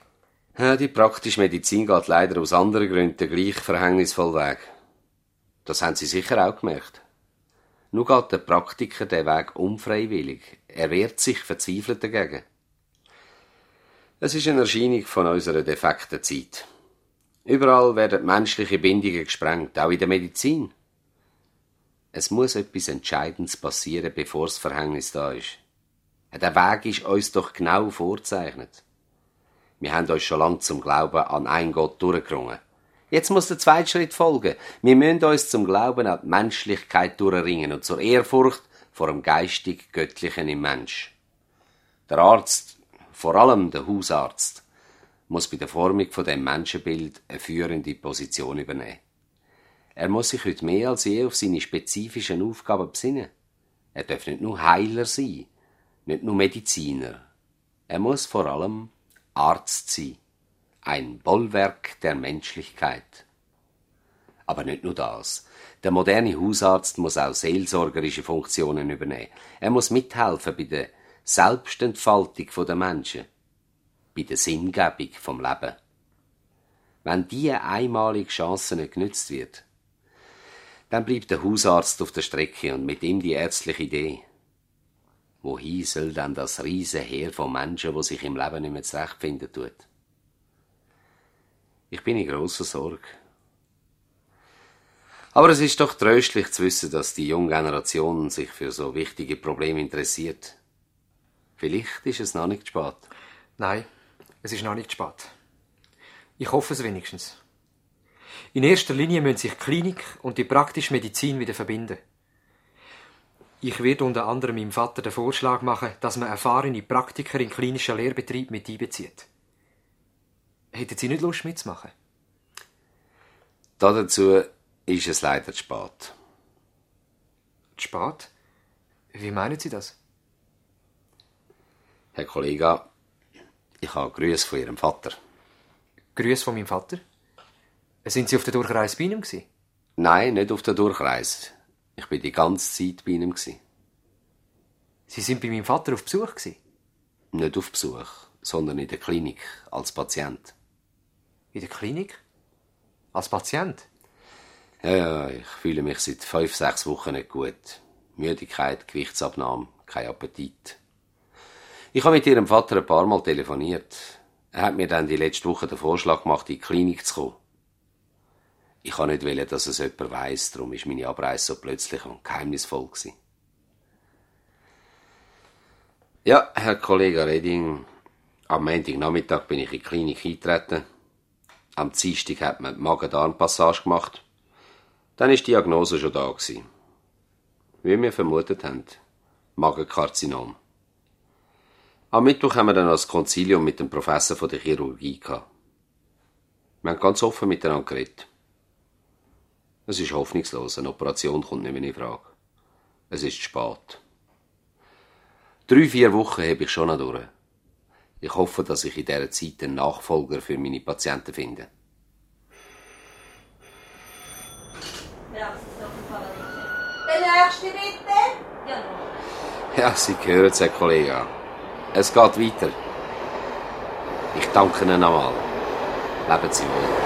Ja, die praktische Medizin geht leider aus anderen Gründen gleich verhängnisvoll weg. Das haben Sie sicher auch gemerkt. Nur geht der Praktiker den Weg unfreiwillig. Er wehrt sich verzweifelt dagegen. Es ist eine Erscheinung von unserer defekten Zeit. Überall werden menschliche Bindungen gesprengt, auch in der Medizin. Es muss etwas Entscheidendes passieren, bevor das Verhängnis da ist. Der Weg ist uns doch genau vorzeichnet. Wir haben uns schon lange zum Glauben an einen Gott durchgerungen. Jetzt muss der zweite Schritt folgen. Wir müssen uns zum Glauben an die Menschlichkeit durchringen und zur Ehrfurcht vor dem geistig Göttlichen im Mensch. Der Arzt, vor allem der Hausarzt, muss bei der Formung von dem Menschenbild eine führende Position übernehmen. Er muss sich heute mehr als je auf seine spezifischen Aufgaben besinnen. Er darf nicht nur Heiler sein, nicht nur Mediziner. Er muss vor allem Arzt sein, ein Bollwerk der Menschlichkeit. Aber nicht nur das. Der moderne Hausarzt muss auch seelsorgerische Funktionen übernehmen. Er muss mithelfen bei der Selbstentfaltung der Menschen, bei der Sinngebung vom Leben. Wenn diese einmalige Chance nicht genützt wird, dann bleibt der Hausarzt auf der Strecke und mit ihm die ärztliche Idee. Wohin soll denn das riese Heer von Menschen, wo sich im Leben nicht mehr zurechtfinden tut? Ich bin in grosser Sorge. Aber es ist doch tröstlich zu wissen, dass die junge Generation sich für so wichtige Probleme interessiert. Vielleicht ist es noch nicht spät. Nein, es ist noch nicht spät. Ich hoffe es wenigstens. In erster Linie müssen sich Klinik und die praktische Medizin wieder verbinden. Ich werde unter anderem meinem Vater den Vorschlag machen, dass man erfahrene Praktiker in klinischen Lehrbetrieb mit einbezieht. Hätten Sie nicht Lust mitzumachen? Dazu ist es leider zu spät. Zu spät? Wie meinen Sie das? Herr Kollege, ich habe Grüße von Ihrem Vater. Grüße von meinem Vater? Sind Sie auf der Durchreise bei ihm? Gewesen? Nein, nicht auf der Durchreise. Ich bin die ganze Zeit bei ihm. Sie sind bei meinem Vater auf Besuch? Gewesen? Nicht auf Besuch, sondern in der Klinik, als Patient. In der Klinik? Als Patient? Ja, ja, ich fühle mich seit fünf, sechs Wochen nicht gut. Müdigkeit, Gewichtsabnahme, kein Appetit. Ich habe mit ihrem Vater ein paar Mal telefoniert. Er hat mir dann die letzte Woche den Vorschlag gemacht, in die Klinik zu kommen. Ich kann nicht wollen, dass es jemand weiss, darum ist meine Abreise so plötzlich und geheimnisvoll gewesen. Ja, Herr Kollege Reding, am Montagnachmittag bin ich in die Klinik eingetreten. Am Dienstag hat man die Magen-Darm-Passage gemacht. Dann ist die Diagnose schon da gewesen. Wie wir vermutet haben. Magenkarzinom. Am Mittwoch haben wir dann das Konzilium mit dem Professor von der Chirurgie gehabt. Wir haben ganz offen miteinander geredet. Es ist hoffnungslos. Eine Operation kommt nicht mehr in Frage. Es ist spät. Drei, vier Wochen habe ich schon noch durch. Ich hoffe, dass ich in dieser Zeit einen Nachfolger für meine Patienten finde. Ja, Der nächste bitte. Ja. Ja, Sie hören es, Herr Kollege. Es geht weiter. Ich danke Ihnen nochmal. Leben Sie wohl.